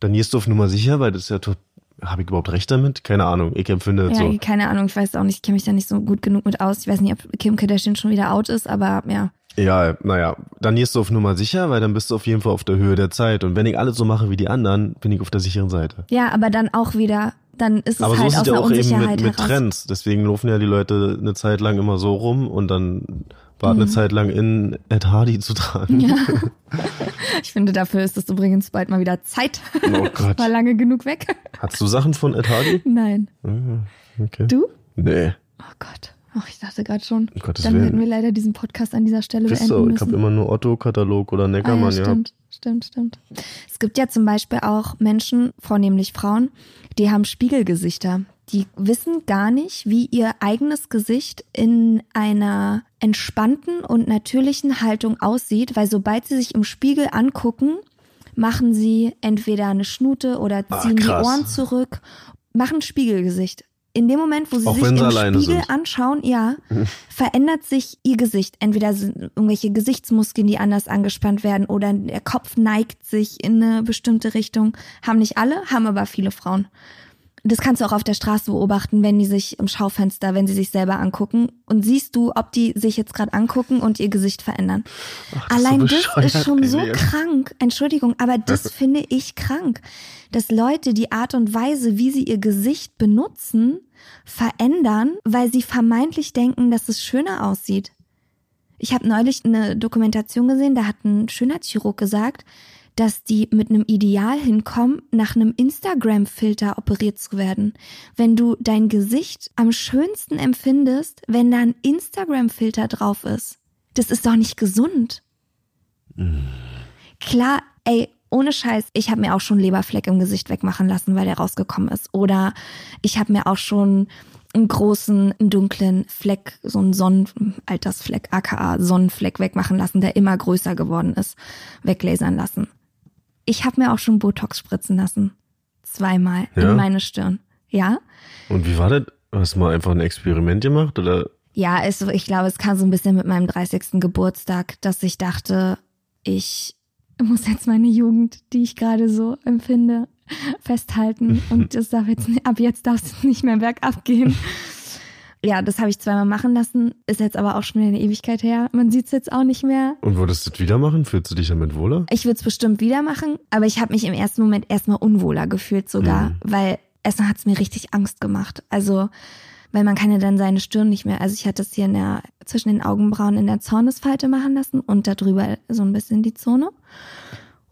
Dann gehst du auf Nummer sicher, weil das ist ja tot, habe ich überhaupt recht damit? Keine Ahnung, ich empfinde das Ja, so. keine Ahnung, ich weiß auch nicht, ich kenne mich da nicht so gut genug mit aus. Ich weiß nicht, ob Kim Kardashian schon wieder out ist, aber ja. Ja, naja, dann gehst du auf Nummer sicher, weil dann bist du auf jeden Fall auf der Höhe der Zeit. Und wenn ich alles so mache wie die anderen, bin ich auf der sicheren Seite. Ja, aber dann auch wieder, dann ist es Aber so halt ist es aus ja einer auch eben Unsicherheit mit, mit heraus. Trends. Deswegen laufen ja die Leute eine Zeit lang immer so rum und dann warten Mhm. eine Zeit lang in Ed Hardy zu tragen. Ja. *laughs* Ich finde, dafür ist es übrigens bald mal wieder Zeit. Oh Gott. *laughs* War lange genug weg. Hast du Sachen von Ed Hardy? Nein. Okay. Du? Nee. Oh Gott. Ach, ich dachte gerade schon. Um Gottes Dann Willen. hätten wir leider diesen Podcast an dieser Stelle Wisst beenden ihr, ich müssen. habe immer nur Otto-Katalog oder ah, ja, Neckermann, ja. stimmt, stimmt, stimmt. Es gibt ja zum Beispiel auch Menschen, vornehmlich Frauen, die haben Spiegelgesichter. Die wissen gar nicht, wie ihr eigenes Gesicht in einer entspannten und natürlichen Haltung aussieht, weil sobald sie sich im Spiegel angucken, machen sie entweder eine Schnute oder Ah, ziehen die krass. Ohren zurück, machen Spiegelgesicht. In dem Moment, wo sie Auch sich im Spiegel sind. anschauen, ja, verändert sich ihr Gesicht. Entweder sind irgendwelche Gesichtsmuskeln, die anders angespannt werden oder der Kopf neigt sich in eine bestimmte Richtung. Haben nicht alle, haben aber viele Frauen. Das kannst du auch auf der Straße beobachten, wenn die sich im Schaufenster, wenn sie sich selber angucken und siehst du, ob die sich jetzt gerade angucken und ihr Gesicht verändern. Ach, das Allein so das ist schon so ey. krank. Entschuldigung, aber *laughs* das finde ich krank, dass Leute die Art und Weise, wie sie ihr Gesicht benutzen, verändern, weil sie vermeintlich denken, dass es schöner aussieht. Ich habe neulich eine Dokumentation gesehen, da hat ein Schönheitschirurg gesagt, dass die mit einem Ideal hinkommen, nach einem Instagram-Filter operiert zu werden. Wenn du dein Gesicht am schönsten empfindest, wenn da ein Instagram-Filter drauf ist. Das ist doch nicht gesund. Klar, ey, ohne Scheiß, ich habe mir auch schon Leberfleck im Gesicht wegmachen lassen, weil der rausgekommen ist. Oder ich habe mir auch schon einen großen, einen dunklen Fleck, so einen Sonnenaltersfleck, aka Sonnenfleck wegmachen lassen, der immer größer geworden ist, weglasern lassen. Ich habe mir auch schon Botox spritzen lassen. Zweimal Ja? in meine Stirn. Ja? Und wie war das? Hast du mal einfach ein Experiment gemacht oder? Ja, es, ich glaube, es kam so ein bisschen mit meinem 30. Geburtstag, dass ich dachte, ich muss jetzt meine Jugend, die ich gerade so empfinde, festhalten. *laughs* Und das darf jetzt, ab jetzt darf es nicht mehr bergab gehen. Ja, das habe ich zweimal machen lassen, ist jetzt aber auch schon wieder eine Ewigkeit her. Man sieht es jetzt auch nicht mehr. Und würdest du das wieder machen? Fühlst du dich damit wohler? Ich würde es bestimmt wieder machen, aber ich habe mich im ersten Moment erstmal unwohler gefühlt sogar, Mhm. weil erstmal hat es mir richtig Angst gemacht. Also, weil man kann ja dann seine Stirn nicht mehr. Also ich hatte es hier in der, zwischen den Augenbrauen in der Zornesfalte machen lassen und darüber so ein bisschen die Zone.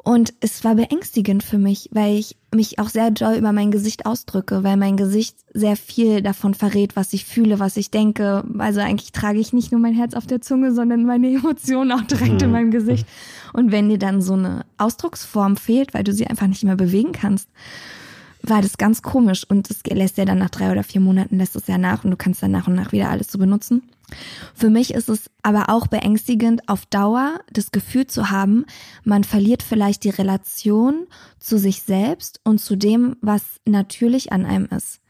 Und es war beängstigend für mich, weil ich mich auch sehr doll über mein Gesicht ausdrücke, weil mein Gesicht sehr viel davon verrät, was ich fühle, was ich denke. Also eigentlich trage ich nicht nur mein Herz auf der Zunge, sondern meine *laughs* Emotionen auch direkt in Mhm. meinem Gesicht. Und wenn dir dann so eine Ausdrucksform fehlt, weil du sie einfach nicht mehr bewegen kannst, war das ganz komisch. Und es lässt ja dann nach drei oder vier Monaten lässt es ja nach und du kannst dann nach und nach wieder alles so benutzen. Für mich ist es aber auch beängstigend, auf Dauer das Gefühl zu haben, man verliert vielleicht die Relation zu sich selbst und zu dem, was natürlich an einem ist.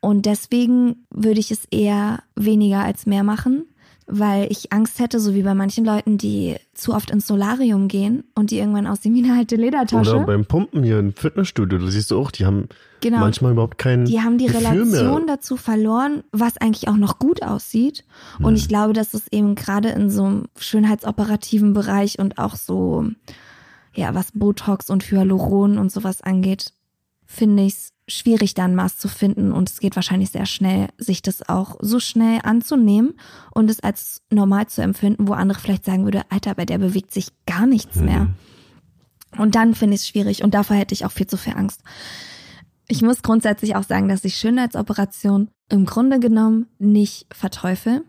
Und deswegen würde ich es eher weniger als mehr machen, weil ich Angst hätte, so wie bei manchen Leuten, die zu oft ins Solarium gehen und die irgendwann aussehen wie eine alte Ledertasche. Oder beim Pumpen hier im Fitnessstudio, du siehst auch, die haben Genau. manchmal überhaupt kein Die haben die Gefühl Relation mehr. dazu verloren, was eigentlich auch noch gut aussieht. Und ich glaube, dass es eben gerade in so einem schönheitsoperativen Bereich und auch so, ja, was Botox und Hyaluron und sowas angeht, finde ich es schwierig, da ein Maß zu finden. Und es geht wahrscheinlich sehr schnell, sich das auch so schnell anzunehmen und es als normal zu empfinden, wo andere vielleicht sagen würde, Alter, bei der bewegt sich gar nichts mehr. Und dann finde ich es schwierig und davor hätte ich auch viel zu viel Angst. Ich muss grundsätzlich auch sagen, dass ich Schönheitsoperationen im Grunde genommen nicht verteufel,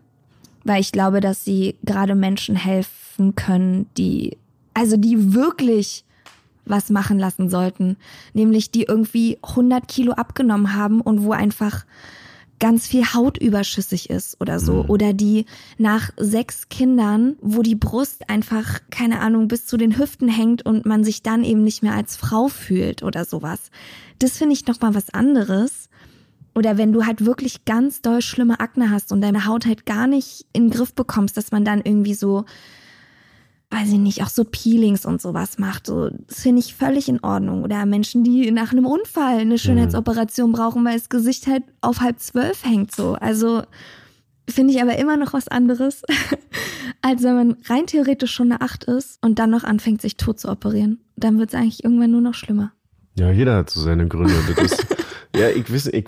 weil ich glaube, dass sie gerade Menschen helfen können, die, also die wirklich was machen lassen sollten, nämlich die irgendwie 100 Kilo abgenommen haben und wo einfach ganz viel Haut überschüssig ist oder so. Oder die nach sechs Kindern, wo die Brust einfach, keine Ahnung, bis zu den Hüften hängt und man sich dann eben nicht mehr als Frau fühlt oder sowas. Das finde ich nochmal was anderes. Oder wenn du halt wirklich ganz doll schlimme Akne hast und deine Haut halt gar nicht in den Griff bekommst, dass man dann irgendwie so, weiß ich nicht, auch so Peelings und sowas macht. So, das finde ich völlig in Ordnung. Oder Menschen, die nach einem Unfall eine Schönheitsoperation brauchen, weil das Gesicht halt auf halb zwölf hängt. So, also finde ich aber immer noch was anderes, *laughs* als wenn man rein theoretisch schon eine Acht ist und dann noch anfängt, sich tot zu operieren. Dann wird es eigentlich irgendwann nur noch schlimmer. Ja, jeder hat so seine Gründe. Das ist, *laughs* ja, ich weiß, ich,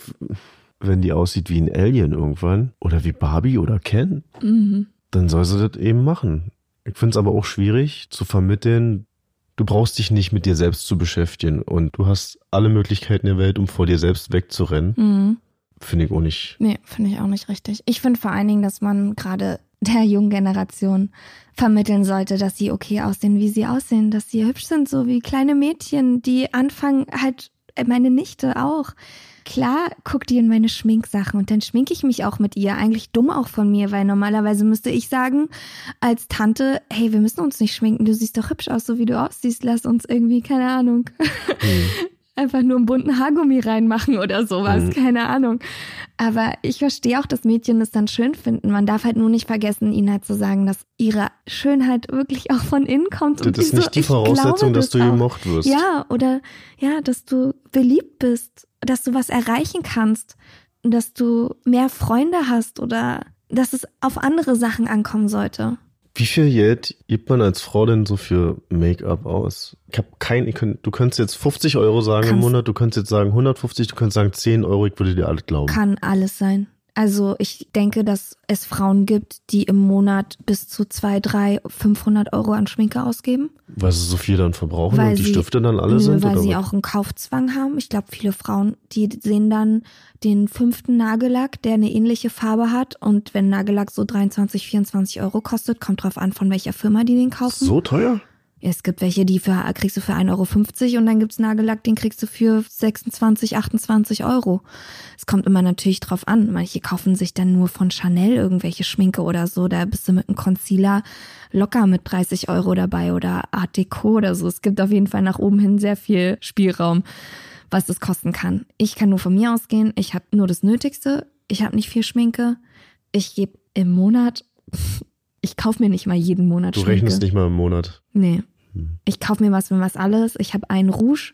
wenn die aussieht wie ein Alien irgendwann oder wie Barbie oder Ken, Mhm. dann soll sie das eben machen. Ich finde es aber auch schwierig zu vermitteln, du brauchst dich nicht mit dir selbst zu beschäftigen und du hast alle Möglichkeiten der Welt, um vor dir selbst wegzurennen. Mhm. Finde ich auch nicht. Nee, finde ich auch nicht richtig. Ich finde vor allen Dingen, dass man gerade der jungen Generation vermitteln sollte, dass sie okay aussehen, wie sie aussehen, dass sie hübsch sind, so wie kleine Mädchen, die anfangen halt, äh, meine Nichte auch. Klar guckt die in meine Schminksachen und dann schminke ich mich auch mit ihr. Eigentlich dumm auch von mir, weil normalerweise müsste ich sagen, als Tante, hey, wir müssen uns nicht schminken, du siehst doch hübsch aus, so wie du aussiehst, lass uns irgendwie, keine Ahnung, *laughs* einfach nur einen bunten Haargummi reinmachen oder sowas, Mhm. keine Ahnung. Aber ich verstehe auch, dass Mädchen das dann schön finden. Man darf halt nur nicht vergessen, ihnen halt zu sagen, dass ihre Schönheit wirklich auch von innen kommt. Das ist so, nicht die ich Voraussetzung, glaube dass du das auch. gemocht wirst. Ja, oder ja, dass du beliebt bist dass du was erreichen kannst, dass du mehr Freunde hast oder dass es auf andere Sachen ankommen sollte. Wie viel Geld gibt man als Frau denn so für Make-up aus? Ich habe kein, ich könnt, du könntest jetzt 50 Euro sagen im Kannst- Monat, du könntest jetzt sagen 150, du könntest sagen 10 Euro, ich würde dir alles glauben. Kann alles sein. Also ich denke, dass es Frauen gibt, die im Monat bis zu zwei, drei, 500 Euro an Schminke ausgeben. Weil sie so viel dann verbrauchen Weil und die sie- Stifte dann alle Nö, sind? weil sie was? auch einen Kaufzwang haben. Ich glaube, viele Frauen, die sehen dann den fünften Nagellack, der eine ähnliche Farbe hat. Und wenn Nagellack so 23, 24 Euro kostet, kommt drauf an, von welcher Firma die den kaufen. So teuer? Es gibt welche, die für, kriegst du für 1,50 Euro und dann gibt's Nagellack, den kriegst du für 26, 28 Euro. Es kommt immer natürlich drauf an. Manche kaufen sich dann nur von Chanel irgendwelche Schminke oder so. Da bist du mit einem Concealer locker mit 30 Euro dabei oder Art Deco oder so. Es gibt auf jeden Fall nach oben hin sehr viel Spielraum, was das kosten kann. Ich kann nur von mir ausgehen. Ich habe nur das Nötigste. Ich habe nicht viel Schminke. Ich gebe im Monat, *laughs* ich kaufe mir nicht mal jeden Monat Du Schminke. rechnest nicht mal im Monat. Nee. Ich kaufe mir was für was alles. Ich habe einen Rouge.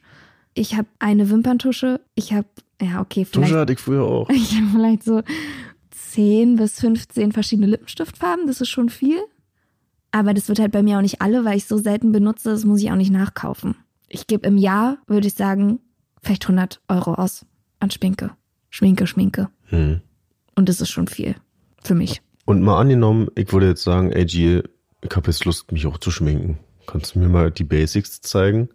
Ich habe eine Wimperntusche. Ich habe, ja, okay, vielleicht, Tusche hatte ich früher auch. *laughs* ich habe vielleicht so 10 bis 15 verschiedene Lippenstiftfarben. Das ist schon viel. Aber das wird halt bei mir auch nicht alle, weil ich so selten benutze. Das muss ich auch nicht nachkaufen. Ich gebe im Jahr, würde ich sagen, vielleicht 100 Euro aus an Schminke. Schminke, Schminke. Hm. Und das ist schon viel. Für mich. Und mal angenommen, ich würde jetzt sagen, ey Jill, ich habe jetzt Lust, mich auch zu schminken. Kannst du mir mal die Basics zeigen?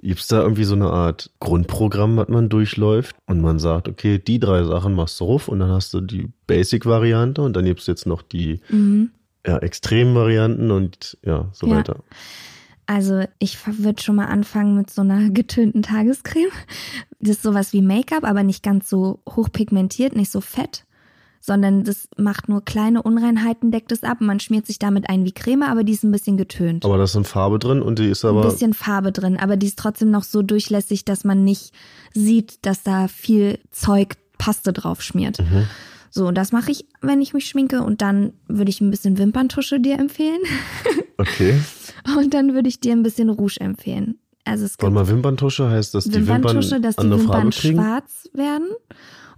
Gibt's da irgendwie so eine Art Grundprogramm, was man durchläuft und man sagt, okay, die drei Sachen machst du ruf und dann hast du die Basic-Variante und dann gibt's jetzt noch die Mhm. ja, extremen Varianten und ja, so Ja. weiter. Also ich würde schon mal anfangen mit so einer getönten Tagescreme. Das ist sowas wie Make-up, aber nicht ganz so hochpigmentiert, nicht so fett, sondern das macht nur kleine Unreinheiten, deckt es ab. Man schmiert sich damit ein wie Creme, aber die ist ein bisschen getönt. Aber da ist eine Farbe drin und die ist ein aber bisschen Farbe drin, aber die ist trotzdem noch so durchlässig, dass man nicht sieht, dass da viel Zeug Paste drauf schmiert. Mhm. So, und das mache ich, wenn ich mich schminke. Und dann würde ich ein bisschen Wimperntusche dir empfehlen. okay. *laughs* Und dann würde ich dir ein bisschen Rouge empfehlen. Also es gibt mal, Wimperntusche heißt, dass die Wimpern Wimperntusche, dass die Wimpern schwarz werden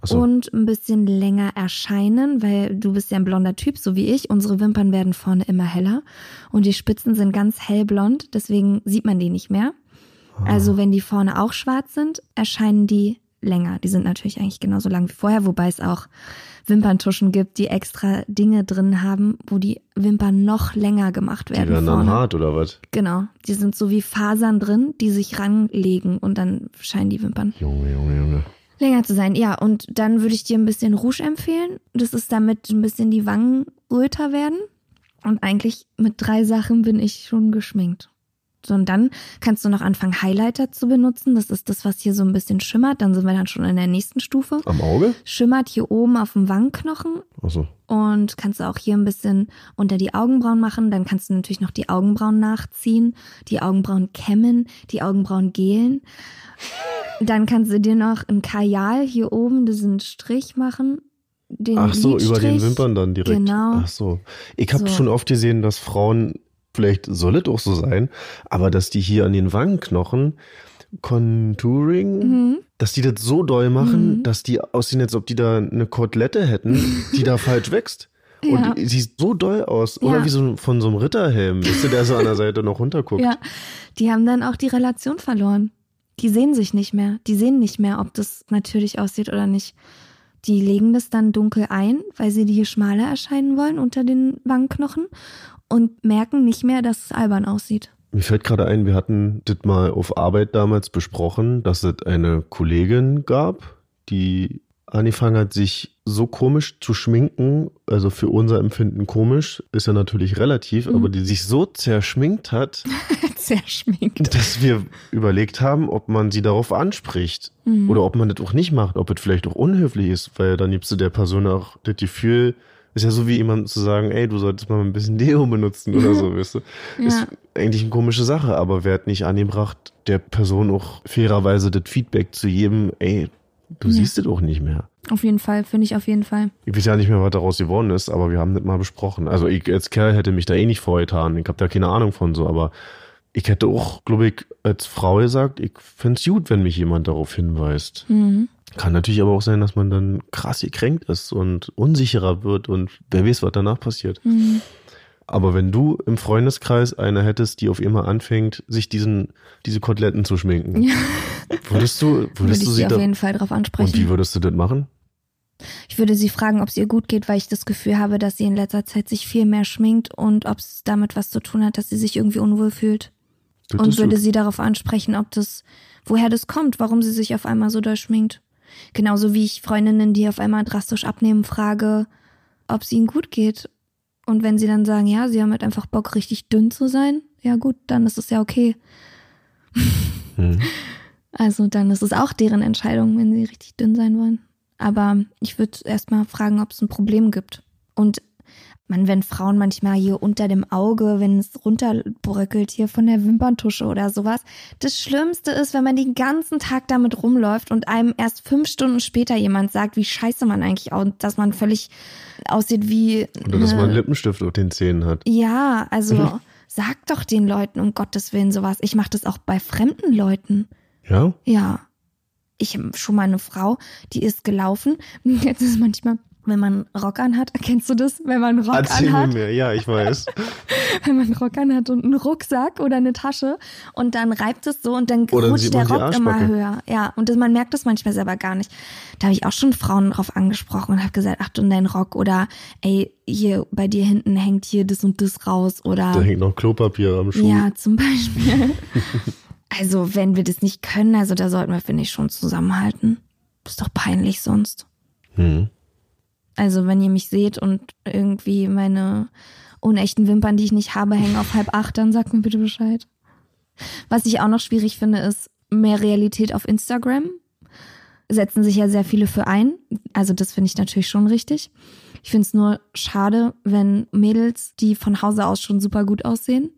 so. und ein bisschen länger erscheinen, weil du bist ja ein blonder Typ, so wie ich. Unsere Wimpern werden vorne immer heller und die Spitzen sind ganz hellblond, deswegen sieht man die nicht mehr. Ah. Also wenn die vorne auch schwarz sind, erscheinen die länger. Die sind natürlich eigentlich genauso lang wie vorher, wobei es auch Wimperntuschen gibt, die extra Dinge drin haben, wo die Wimpern noch länger gemacht Die werden. werden dann vorne. hart oder was? Genau, die sind so wie Fasern drin, die sich ranlegen und dann scheinen die Wimpern Junge, Junge, Junge. länger zu sein. Ja, und dann würde ich dir ein bisschen Rouge empfehlen. Das ist damit ein bisschen die Wangen röter werden. Und eigentlich mit drei Sachen bin ich schon geschminkt. So, und dann kannst du noch anfangen, Highlighter zu benutzen. Das ist das, was hier so ein bisschen schimmert. Dann sind wir dann schon in der nächsten Stufe. Am Auge? Schimmert hier oben auf dem Wangenknochen Achso. und kannst du auch hier ein bisschen unter die Augenbrauen machen. Dann kannst du natürlich noch die Augenbrauen nachziehen, die Augenbrauen kämmen, die Augenbrauen gelen. Dann kannst du dir noch ein Kajal hier oben, diesen Strich machen. Den Ach so, über den Lidstrich. Wimpern dann direkt. Genau. Ach so. Ich habe So. schon oft gesehen, dass Frauen, vielleicht soll es auch so sein, aber dass die hier an den Wangenknochen Contouring, Mhm. dass die das so doll machen, Mhm. dass die aussehen, als ob die da eine Kotelette hätten, die da *laughs* falsch wächst. Ja. Und die sieht so doll aus. Oder Ja. wie so von so einem Ritterhelm, weißt du, der so an der Seite noch runterguckt. Ja, die haben dann auch die Relation verloren. Die sehen sich nicht mehr. Die sehen nicht mehr, ob das natürlich aussieht oder nicht. Die legen das dann dunkel ein, weil sie hier schmaler erscheinen wollen unter den Wangenknochen und merken nicht mehr, dass es albern aussieht. Mir fällt gerade ein, wir hatten das mal auf Arbeit damals besprochen, dass es eine Kollegin gab, die angefangen hat, sich so komisch zu schminken, also für unser Empfinden komisch, ist ja natürlich relativ, Mhm. aber die sich so zerschminkt hat, *laughs* Sehr schminkt. dass wir überlegt haben, ob man sie darauf anspricht Mhm. oder ob man das auch nicht macht, ob es vielleicht auch unhöflich ist, weil dann gibst du der Person auch das Gefühl, ist ja so wie jemand zu sagen, ey, du solltest mal ein bisschen Deo benutzen oder so, *laughs* weißt du. Ist Ja. eigentlich eine komische Sache, aber wer hat nicht angebracht, der Person auch fairerweise das Feedback zu geben, ey, du Ja. siehst es auch nicht mehr. Auf jeden Fall, finde ich auf jeden Fall. Ich weiß ja nicht mehr, was daraus geworden ist, aber wir haben das mal besprochen. Also ich als Kerl hätte mich da eh nicht vorgetan. Ich habe da keine Ahnung von so, aber ich hätte auch, glaube ich, als Frau gesagt, ich find's gut, wenn mich jemand darauf hinweist. Mhm. Kann natürlich aber auch sein, dass man dann krass gekränkt ist und unsicherer wird und wer weiß, was danach passiert. Mhm. Aber wenn du im Freundeskreis eine hättest, die auf immer anfängt, sich diesen, diese Koteletten zu schminken, Ja. würdest du, würdest Würde du ich sie auf jeden Fall drauf und ansprechen. wie würdest du das machen? Ich würde sie fragen, ob es ihr gut geht, weil ich das Gefühl habe, dass sie in letzter Zeit sich viel mehr schminkt und ob es damit was zu tun hat, dass sie sich irgendwie unwohl fühlt. Und Würdest würde du, sie darauf ansprechen, ob das, woher das kommt, warum sie sich auf einmal so doll schminkt. Genauso wie ich Freundinnen, die auf einmal drastisch abnehmen, frage, ob es ihnen gut geht. Und wenn sie dann sagen, ja, sie haben halt einfach Bock, richtig dünn zu sein, ja gut, dann ist es ja okay. hm. *laughs* Also dann ist es auch deren Entscheidung, wenn sie richtig dünn sein wollen. Aber ich würde erstmal fragen, ob es ein Problem gibt. Und man, wenn Frauen manchmal hier unter dem Auge, wenn es runterbröckelt hier von der Wimperntusche oder sowas. Das Schlimmste ist, wenn man den ganzen Tag damit rumläuft und einem erst fünf Stunden später jemand sagt, wie scheiße man eigentlich aussieht, dass man völlig aussieht wie. Oder dass man einen eine- Lippenstift auf den Zähnen hat. ja, also *laughs* sag doch den Leuten um Gottes Willen sowas. Ich mache das auch bei fremden Leuten. Ja? Ja. Ich habe schon mal eine Frau, die ist gelaufen. *laughs* Jetzt ist manchmal, wenn man Rock anhat, *laughs* kennst du das? Wenn man einen Rock Erzähl mir anhat, mehr. Ja, ich weiß. *laughs* wenn man einen Rock anhat und einen Rucksack oder eine Tasche und dann reibt es so und dann Oder rutscht der Rock immer höher. Ja, und das, man merkt das manchmal selber gar nicht. Da habe ich auch schon Frauen drauf angesprochen und habe gesagt, ach du dein Rock oder ey, hier bei dir hinten hängt hier das und das raus oder Da hängt noch Klopapier am Schuh. ja, zum Beispiel. *laughs* also, wenn wir das nicht können, also da sollten wir, finde ich, schon zusammenhalten. Ist doch peinlich sonst. Hm. Also, wenn ihr mich seht und irgendwie meine unechten Wimpern, die ich nicht habe, hängen auf halb acht, dann sagt mir bitte Bescheid. Was ich auch noch schwierig finde, ist mehr Realität auf Instagram. Setzen sich ja sehr viele für ein. Also, das finde ich natürlich schon richtig. Ich finde es nur schade, wenn Mädels, die von Hause aus schon super gut aussehen,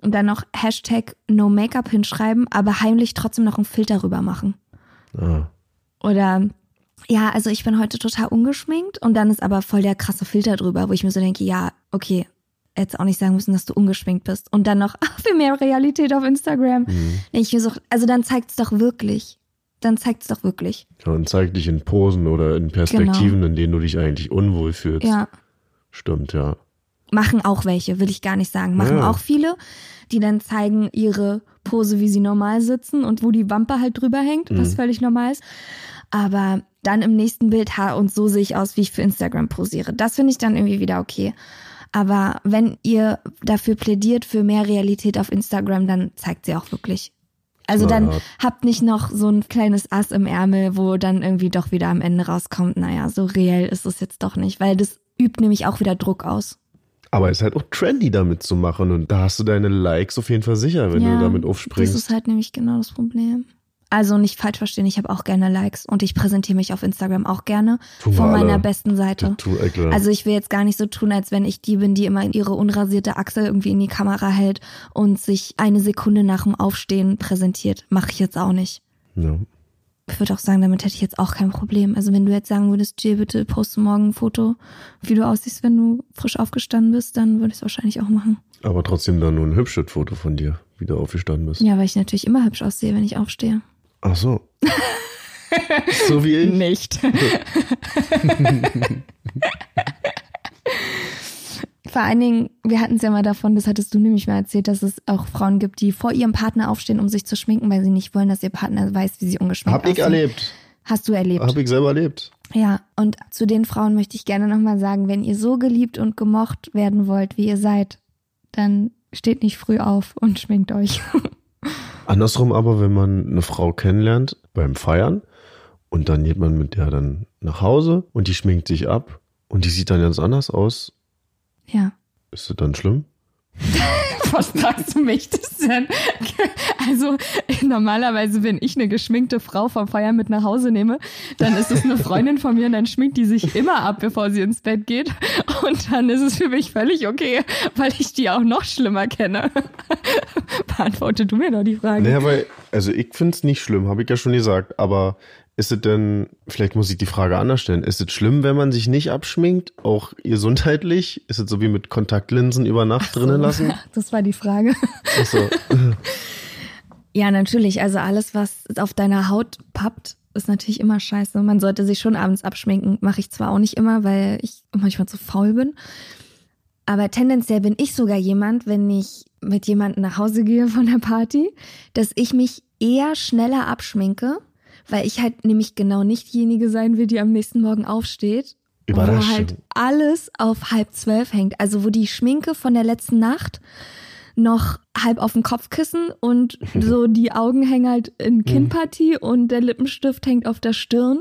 und dann noch Hashtag No Make-up hinschreiben, aber heimlich trotzdem noch einen Filter rüber machen. Ah. Oder ja, also ich bin heute total ungeschminkt und dann ist aber voll der krasse Filter drüber, wo ich mir so denke, ja, okay, jetzt auch nicht sagen müssen, dass du ungeschminkt bist. Und dann noch *laughs* ach, für mehr Realität auf Instagram. Mhm. Ich so, also dann zeigt's doch wirklich. Dann zeigt's doch wirklich. Ja, und zeig dich in Posen oder in Perspektiven, in denen du dich eigentlich unwohl fühlst. Genau. Ja. Stimmt, ja. Machen auch welche, will ich gar nicht sagen. Machen Ja. auch viele, die dann zeigen ihre Pose, wie sie normal sitzen und wo die Wampe halt drüber hängt, was Mhm. völlig normal ist. Aber dann im nächsten Bild, ha, und so sehe ich aus, wie ich für Instagram posiere. Das finde ich dann irgendwie wieder okay. Aber wenn ihr dafür plädiert für mehr Realität auf Instagram, dann zeigt sie auch wirklich. Also dann Knallhart. habt nicht noch so ein kleines Ass im Ärmel, wo dann irgendwie doch wieder am Ende rauskommt, naja, so reell ist es jetzt doch nicht, weil das übt nämlich auch wieder Druck aus. Aber es ist halt auch trendy damit zu machen und da hast du deine Likes auf jeden Fall sicher, wenn Ja, du damit Das aufspringst. ist halt nämlich genau das Problem. Also nicht falsch verstehen, ich habe auch gerne Likes und ich präsentiere mich auf Instagram auch gerne Tun von meiner alle. besten Seite. Äh. Also ich will jetzt gar nicht so tun, als wenn ich die bin, die immer ihre unrasierte Achsel irgendwie in die Kamera hält und sich eine Sekunde nach dem Aufstehen präsentiert. Mache ich jetzt auch nicht. ja. Ich würde auch sagen, damit hätte ich jetzt auch kein Problem. Also wenn du jetzt sagen würdest, Jill, bitte poste morgen ein Foto, wie du aussiehst, wenn du frisch aufgestanden bist, dann würde ich es wahrscheinlich auch machen. Aber trotzdem dann nur ein hübsches Foto von dir, wie du aufgestanden bist. Ja, weil ich natürlich immer hübsch aussehe, wenn ich aufstehe. Ach so. so wie ich. Nicht. *laughs* Vor allen Dingen, wir hatten es ja mal davon, das hattest du nämlich mal erzählt, dass es auch Frauen gibt, die vor ihrem Partner aufstehen, um sich zu schminken, weil sie nicht wollen, dass ihr Partner weiß, wie sie ungeschminkt Hab ich erlebt. Hast du erlebt. Hab ich selber erlebt. Ja, und zu den Frauen möchte ich gerne nochmal sagen, wenn ihr so geliebt und gemocht werden wollt, wie ihr seid, dann steht nicht früh auf und schminkt euch. *laughs* Andersrum aber, wenn man eine Frau kennenlernt beim Feiern und dann geht man mit der dann nach Hause und die schminkt sich ab und die sieht dann ganz anders aus, ja. ist das dann schlimm? *laughs* Was fragst du mich das denn? *laughs* Also normalerweise, wenn ich eine geschminkte Frau vom Feiern mit nach Hause nehme, dann ist es eine Freundin von mir und dann schminkt die sich immer ab, bevor sie ins Bett geht. Und dann ist es für mich völlig okay, weil ich die auch noch schlimmer kenne. *laughs* Beantworte du mir doch die Frage. Naja, weil, also ich find's nicht schlimm, habe ich ja schon gesagt, aber ist es denn, vielleicht muss ich die Frage anders stellen, ist es schlimm, wenn man sich nicht abschminkt, auch gesundheitlich? Ist es so wie mit Kontaktlinsen über Nacht drinnen lassen? *laughs* Das war die Frage. Ach so. *laughs* Ja, natürlich. Also alles, was auf deiner Haut pappt, ist natürlich immer scheiße. Man sollte sich schon abends abschminken. Mache ich zwar auch nicht immer, weil ich manchmal zu faul bin. Aber tendenziell bin ich sogar jemand, wenn ich mit jemandem nach Hause gehe von der Party, dass ich mich eher schneller abschminke, weil ich halt nämlich genau nicht diejenige sein will, die am nächsten Morgen aufsteht. Überraschung. Wo halt alles auf halb zwölf hängt. Also wo die Schminke von der letzten Nacht noch halb auf dem Kopfkissen und *laughs* so die Augen hängen halt in Kinnpartie und der Lippenstift hängt auf der Stirn.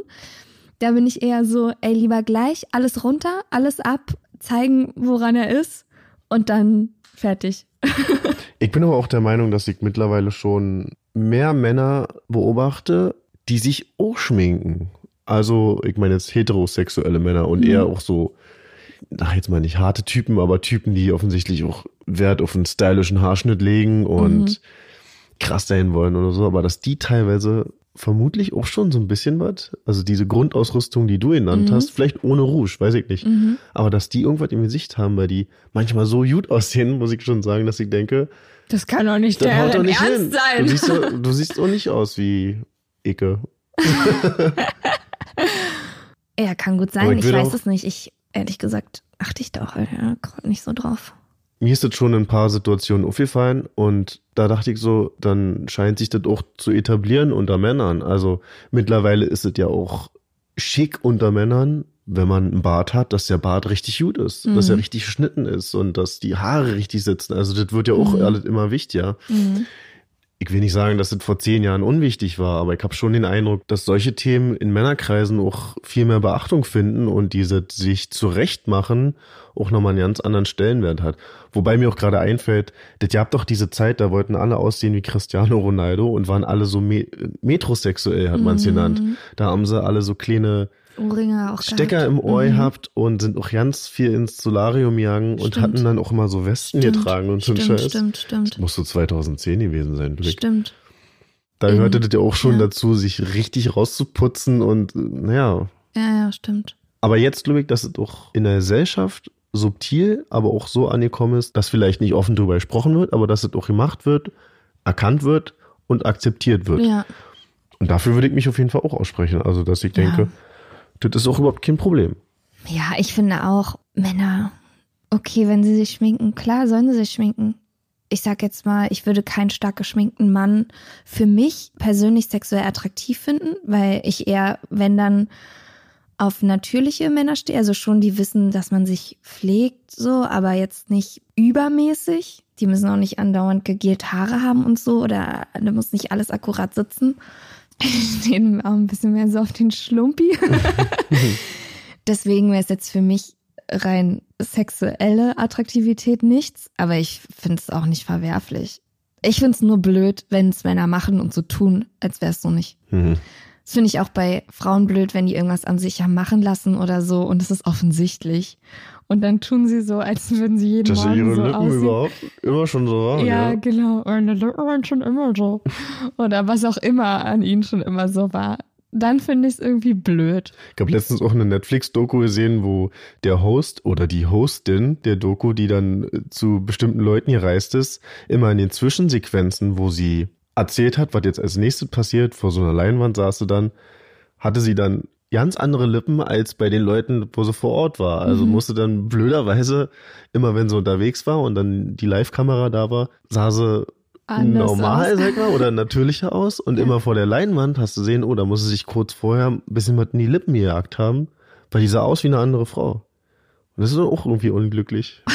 Da bin ich eher so, ey, lieber gleich alles runter, alles ab, zeigen, woran er ist und dann fertig. *laughs* Ich bin aber auch der Meinung, dass ich mittlerweile schon mehr Männer beobachte, die sich auch schminken. Also, ich meine jetzt heterosexuelle Männer und Mhm. eher auch so, ach jetzt mal nicht harte Typen, aber Typen, die offensichtlich auch Wert auf einen stylischen Haarschnitt legen und Mhm. krass sein wollen oder so, aber dass die teilweise vermutlich auch schon so ein bisschen was, also diese Grundausrüstung, die du genannt Mhm. hast, vielleicht ohne Rouge, weiß ich nicht, Mhm. aber dass die irgendwas im Gesicht haben, weil die manchmal so gut *laughs* aussehen, muss ich schon sagen, dass ich denke, Das kann doch nicht haut doch nicht Ernst hin. sein. Du siehst, doch, du siehst auch nicht aus wie Icke. *laughs* Ja, kann gut sein. ich weiß es nicht. Ich, ehrlich gesagt, achte ich da auch gerade nicht so drauf. Mir ist das schon in ein paar Situationen aufgefallen und da dachte ich so, dann scheint sich das auch zu etablieren unter Männern. Also mittlerweile ist es ja auch schick unter Männern, wenn man einen Bart hat, dass der Bart richtig gut ist, dass Mhm. er richtig geschnitten ist und dass die Haare richtig sitzen. Also das wird ja auch Mhm. alles immer wichtiger. Mhm. Ich will nicht sagen, dass das vor zehn Jahren unwichtig war, aber ich habe schon den Eindruck, dass solche Themen in Männerkreisen auch viel mehr Beachtung finden und diese sich zurecht machen auch nochmal einen ganz anderen Stellenwert hat. Wobei mir auch gerade einfällt, das gab doch diese Zeit, da wollten alle aussehen wie Cristiano Ronaldo und waren alle so me metrosexuell, hat man es Mhm. genannt. Da haben sie alle so kleine Ohrringe auch Stecker gehabt. im Ohr Mhm. gehabt und sind auch ganz viel ins Solarium und Stimmt. hatten dann auch immer so Westen Stimmt, getragen und so ein Scheiß. stimmt, stimmt. Muss so 2010 gewesen sein, Blick. Stimmt. Da Mhm. gehörte das ja auch schon Ja. dazu, sich richtig rauszuputzen und naja. Ja, ja, stimmt. Aber jetzt glaube ich, dass es auch in der Gesellschaft subtil, aber auch so angekommen ist, dass vielleicht nicht offen drüber gesprochen wird, aber dass es auch gemacht wird, erkannt wird und akzeptiert wird. Ja. Und dafür würde ich mich auf jeden Fall auch aussprechen. Also, dass ich denke, Ja. Das ist auch überhaupt kein Problem. Ja, ich finde auch, Männer, okay, wenn sie sich schminken, klar sollen sie sich schminken. Ich sag jetzt mal, ich würde keinen stark geschminkten Mann für mich persönlich sexuell attraktiv finden, weil ich eher, wenn dann, auf natürliche Männer stehe, also schon die wissen, dass man sich pflegt, so, aber jetzt nicht übermäßig. Die müssen auch nicht andauernd gegelt Haare haben und so, oder da muss nicht alles akkurat sitzen. Stehen auch ein bisschen mehr so auf den Schlumpi. *laughs* Deswegen wäre es jetzt für mich rein sexuelle Attraktivität nichts, aber ich finde es auch nicht verwerflich. Ich finde es nur blöd, wenn es Männer machen und so tun, als wäre es so nicht. Mhm. Das finde ich auch bei Frauen blöd, wenn die irgendwas an sich haben machen lassen oder so und es ist offensichtlich. Und dann tun sie so, als würden sie jeden Dass Morgen ihre so Lippen aussehen. überhaupt immer schon so waren. Ja, Ja. genau. Meine Lippen waren schon immer so. Oder was auch immer an ihnen schon immer so war. Dann finde ich es irgendwie blöd. Ich habe letztens auch eine Netflix-Doku gesehen, wo der Host oder die Hostin der Doku, die dann äh, zu bestimmten Leuten gereist ist, immer in den Zwischensequenzen, wo sie erzählt hat, was jetzt als nächstes passiert, vor so einer Leinwand saß sie dann, hatte sie dann ganz andere Lippen als bei den Leuten, wo sie vor Ort war. Also Mhm. musste dann blöderweise, immer wenn sie unterwegs war und dann die Live-Kamera da war, sah sie Anders normal, aus. sag mal, oder natürlicher aus. Und immer vor der Leinwand hast du sehen, oh, da muss sie sich kurz vorher ein bisschen was in die Lippen gejagt haben, weil die sah aus wie eine andere Frau. Und das ist doch auch irgendwie unglücklich. *laughs*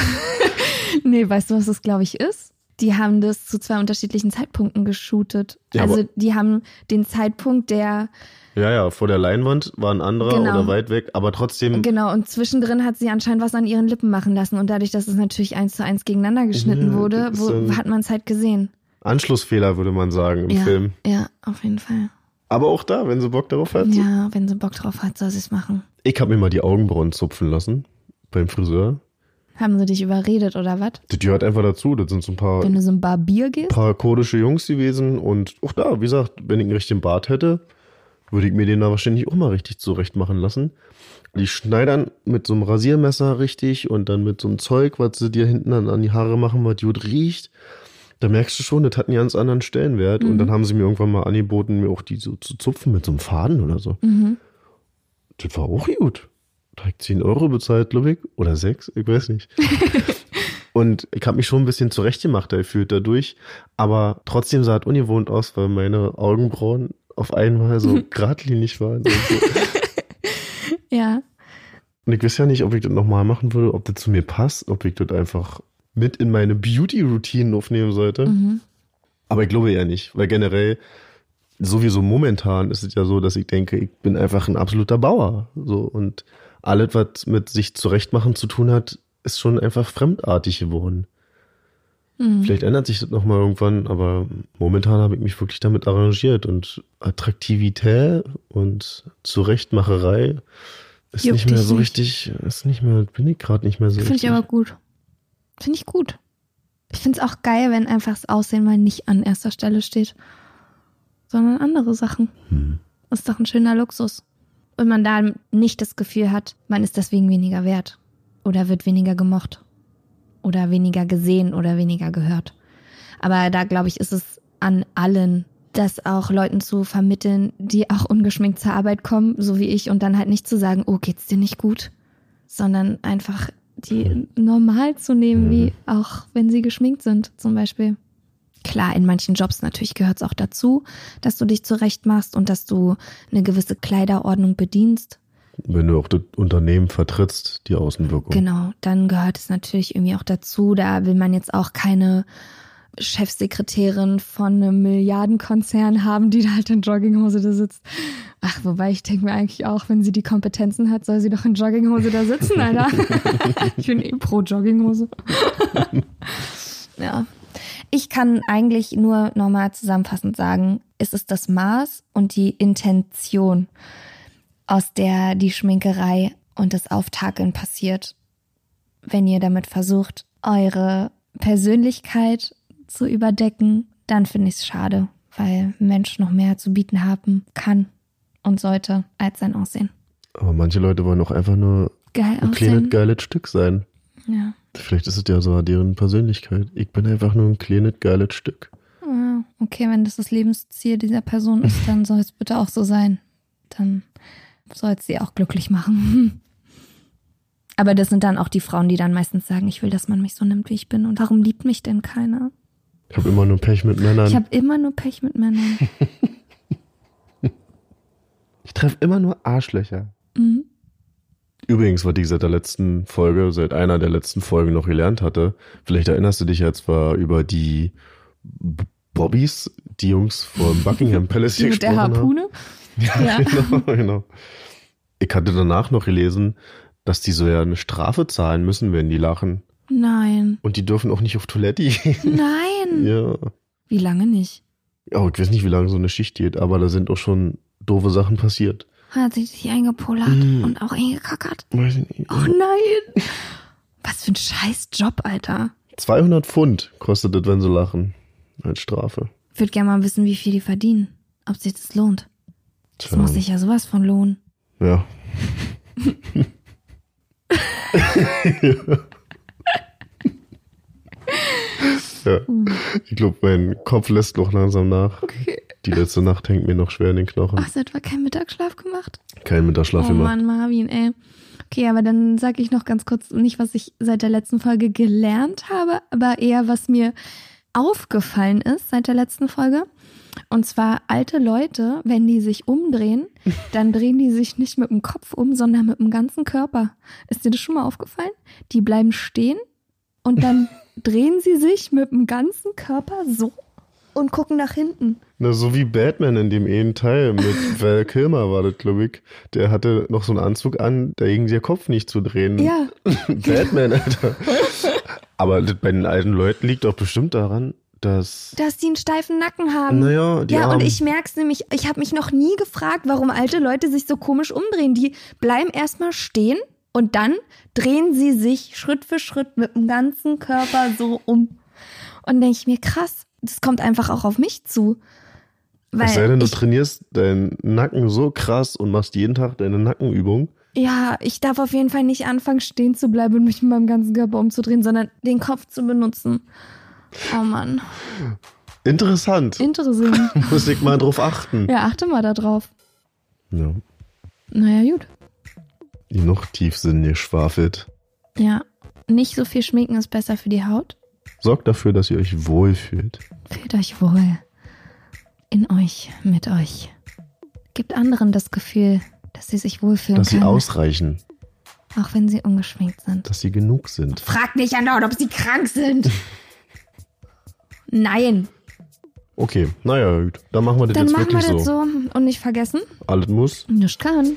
Nee, weißt du, was das, glaube ich, ist? Die haben das zu zwei unterschiedlichen Zeitpunkten geshootet. Ja, also die haben den Zeitpunkt, der, Ja, ja, vor der Leinwand war ein anderer Genau. oder weit weg, aber trotzdem. genau, und zwischendrin hat sie anscheinend was an ihren Lippen machen lassen. Und dadurch, dass es natürlich eins zu eins gegeneinander geschnitten Ja, wurde, das ist wo, hat man es halt gesehen. Anschlussfehler, würde man sagen, im ja, Film. ja, auf jeden Fall. Aber auch da, wenn sie Bock darauf hat. Ja, wenn sie Bock drauf hat, soll sie es machen. Ich habe mir mal die Augenbrauen zupfen lassen beim Friseur. Haben sie dich überredet oder was? Das gehört einfach dazu. Das sind so ein paar, Wenn du so ein Barbier gehst? paar kurdische Jungs gewesen. Und auch da, wie gesagt, wenn ich einen richtigen Bart hätte, würde ich mir den da wahrscheinlich auch mal richtig zurecht machen lassen. Die schneidern mit so einem Rasiermesser richtig und dann mit so einem Zeug, was sie dir hinten an, an die Haare machen, was gut riecht. da merkst du schon, das hat einen ganz anderen Stellenwert. Und Mhm. dann haben sie mir irgendwann mal angeboten, mir auch die so zu zupfen mit so einem Faden oder so. Mhm. Das war auch gut. Da hab ich 10 Euro bezahlt, glaube ich. Oder 6, ich weiß nicht. *laughs* Und ich habe mich schon ein bisschen zurechtgemacht gefühlt dadurch. Aber trotzdem sah es ungewohnt aus, weil meine Augenbrauen auf einmal so *laughs* geradlinig waren. Und, so. *laughs* Ja. und ich weiß ja nicht, ob ich das nochmal machen würde, ob das zu mir passt, ob ich das einfach mit in meine Beauty-Routinen aufnehmen sollte. Mhm. Aber ich glaube ja nicht, weil generell, sowieso momentan ist es ja so, dass ich denke, ich bin einfach ein absoluter Bauer. So und alles, was mit sich zurechtmachen zu tun hat, ist schon einfach fremdartig geworden. Mhm. Vielleicht ändert sich das nochmal irgendwann, aber momentan habe ich mich wirklich damit arrangiert und Attraktivität und Zurechtmacherei ist Juckt nicht mehr so nicht. richtig, ist nicht mehr, bin ich gerade nicht mehr so Finde ich aber gut. Finde ich gut. Ich finde es auch geil, wenn einfach das Aussehen mal nicht an erster Stelle steht, sondern andere Sachen. Hm. Ist doch ein schöner Luxus. Und man da nicht das Gefühl hat, man ist deswegen weniger wert oder wird weniger gemocht oder weniger gesehen oder weniger gehört. Aber da glaube ich, ist es an allen, das auch Leuten zu vermitteln, die auch ungeschminkt zur Arbeit kommen, so wie ich, und dann halt nicht zu sagen, oh, geht's dir nicht gut, sondern einfach die normal zu nehmen, wie auch wenn sie geschminkt sind, zum Beispiel. Klar, in manchen Jobs natürlich gehört es auch dazu, dass du dich zurecht machst und dass du eine gewisse Kleiderordnung bedienst. Wenn du auch das Unternehmen vertrittst, die Außenwirkung. Genau, dann gehört es natürlich irgendwie auch dazu. Da will man jetzt auch keine Chefsekretärin von einem Milliardenkonzern haben, die da halt in Jogginghose da sitzt. Ach, wobei ich denke mir eigentlich auch, wenn sie die Kompetenzen hat, soll sie doch in Jogginghose da sitzen, Alter. *laughs* ich bin eh pro Jogginghose. *laughs* ja. Ich kann eigentlich nur nochmal zusammenfassend sagen, es ist das Maß und die Intention, aus der die Schminkerei und das Auftakeln passiert. Wenn ihr damit versucht, eure Persönlichkeit zu überdecken, dann finde ich es schade, weil ein Mensch noch mehr zu bieten haben kann und sollte als sein Aussehen. Aber manche Leute wollen auch einfach nur Geil ein kleines, geiles Stück sein. Ja. Vielleicht ist es ja so deren Persönlichkeit. Ich bin einfach nur ein kleines, geiles Stück. Ja, okay, wenn das das Lebensziel dieser Person ist, dann soll es bitte auch so sein. Dann soll es sie auch glücklich machen. *laughs* Aber das sind dann auch die Frauen, die dann meistens sagen, ich will, dass man mich so nimmt, wie ich bin. Und warum liebt mich denn keiner? Ich habe immer nur Pech mit Männern. Ich Ich, habe immer nur Pech mit Männern. *laughs* treffe immer nur Arschlöcher. Übrigens, was ich seit der letzten Folge, seit einer der letzten Folgen noch gelernt hatte, vielleicht erinnerst du dich jetzt, war über die Bobbys, die Jungs vom Buckingham *laughs* Palace Die mit der gesprochen haben. Harpune? Ja. *laughs* genau, genau. Ich hatte danach noch gelesen, dass die so ja eine Strafe zahlen müssen, wenn die lachen. Nein. Und die dürfen auch nicht auf Toilette gehen. *laughs* Nein. ja. Wie lange nicht? Oh, ich weiß nicht, wie lange so eine Schicht geht, aber da sind auch schon doofe Sachen passiert. Hat sich sich eingepullert Mhm. und auch eingekackert. Weiß ich nicht. Oh nein. Was für ein scheiß Job, Alter. 200 Pfund kostet es, wenn sie lachen. Als Strafe. Ich würde gerne mal wissen, wie viel die verdienen. Ob sich das lohnt. Das Tja. muss sich ja sowas von lohnen. Ja. *laughs* *laughs* *laughs* ja. Ich glaube, mein Kopf lässt noch langsam nach. Okay. Die letzte Nacht hängt mir noch schwer in den Knochen. Ach, seit war kein Mittagsschlaf gemacht? Kein Mittagsschlaf oh immer. Mann, Marvin, ey. Okay, aber dann sage ich noch ganz kurz nicht, was ich seit der letzten Folge gelernt habe, aber eher, was mir aufgefallen ist seit der letzten Folge. Und zwar alte Leute, wenn die sich umdrehen, *laughs* dann drehen die sich nicht mit dem Kopf um, sondern mit dem ganzen Körper. Ist dir das schon mal aufgefallen? Die bleiben stehen und dann *laughs* drehen sie sich mit dem ganzen Körper so und gucken nach hinten. Na, so wie Batman in dem einen Teil mit *laughs* Val Kilmer war das, glaube ich. Der hatte noch so einen Anzug an, da ging der Kopf nicht zu drehen. Ja. *laughs* Batman, Alter. Aber das bei den alten Leuten liegt doch bestimmt daran, dass. Dass die einen steifen Nacken haben. Naja, die ja, und Armen. ich merk's nämlich, ich habe mich noch nie gefragt, warum alte Leute sich so komisch umdrehen. Die bleiben erstmal stehen und dann drehen sie sich Schritt für Schritt mit dem ganzen Körper so um. Und denke ich mir, krass, das kommt einfach auch auf mich zu. Weil Es sei denn, du ich, trainierst deinen Nacken so krass und machst jeden Tag deine Nackenübung. ja, ich darf auf jeden Fall nicht anfangen, stehen zu bleiben und mich mit meinem ganzen Körper umzudrehen, sondern den Kopf zu benutzen. Oh Mann. Interessant. Interessant. *laughs* Muss ich mal drauf achten. Ja, achte mal da drauf. Ja. Naja, gut. Noch tiefsinnig schwafelt. Ja. Nicht so viel schminken ist besser für die Haut. Sorgt dafür, dass ihr euch wohlfühlt. Fühlt euch wohl. In euch, mit euch. Gibt anderen das Gefühl, dass sie sich wohlfühlen Dass sie können. ausreichen. Auch wenn sie ungeschminkt sind. Dass sie genug sind. Frag nicht andauernd, ob sie krank sind. *laughs* Nein. Okay, naja, gut. Dann machen wir das Dann jetzt machen wir wirklich das so. so. Und nicht vergessen, Alles muss. nicht kann.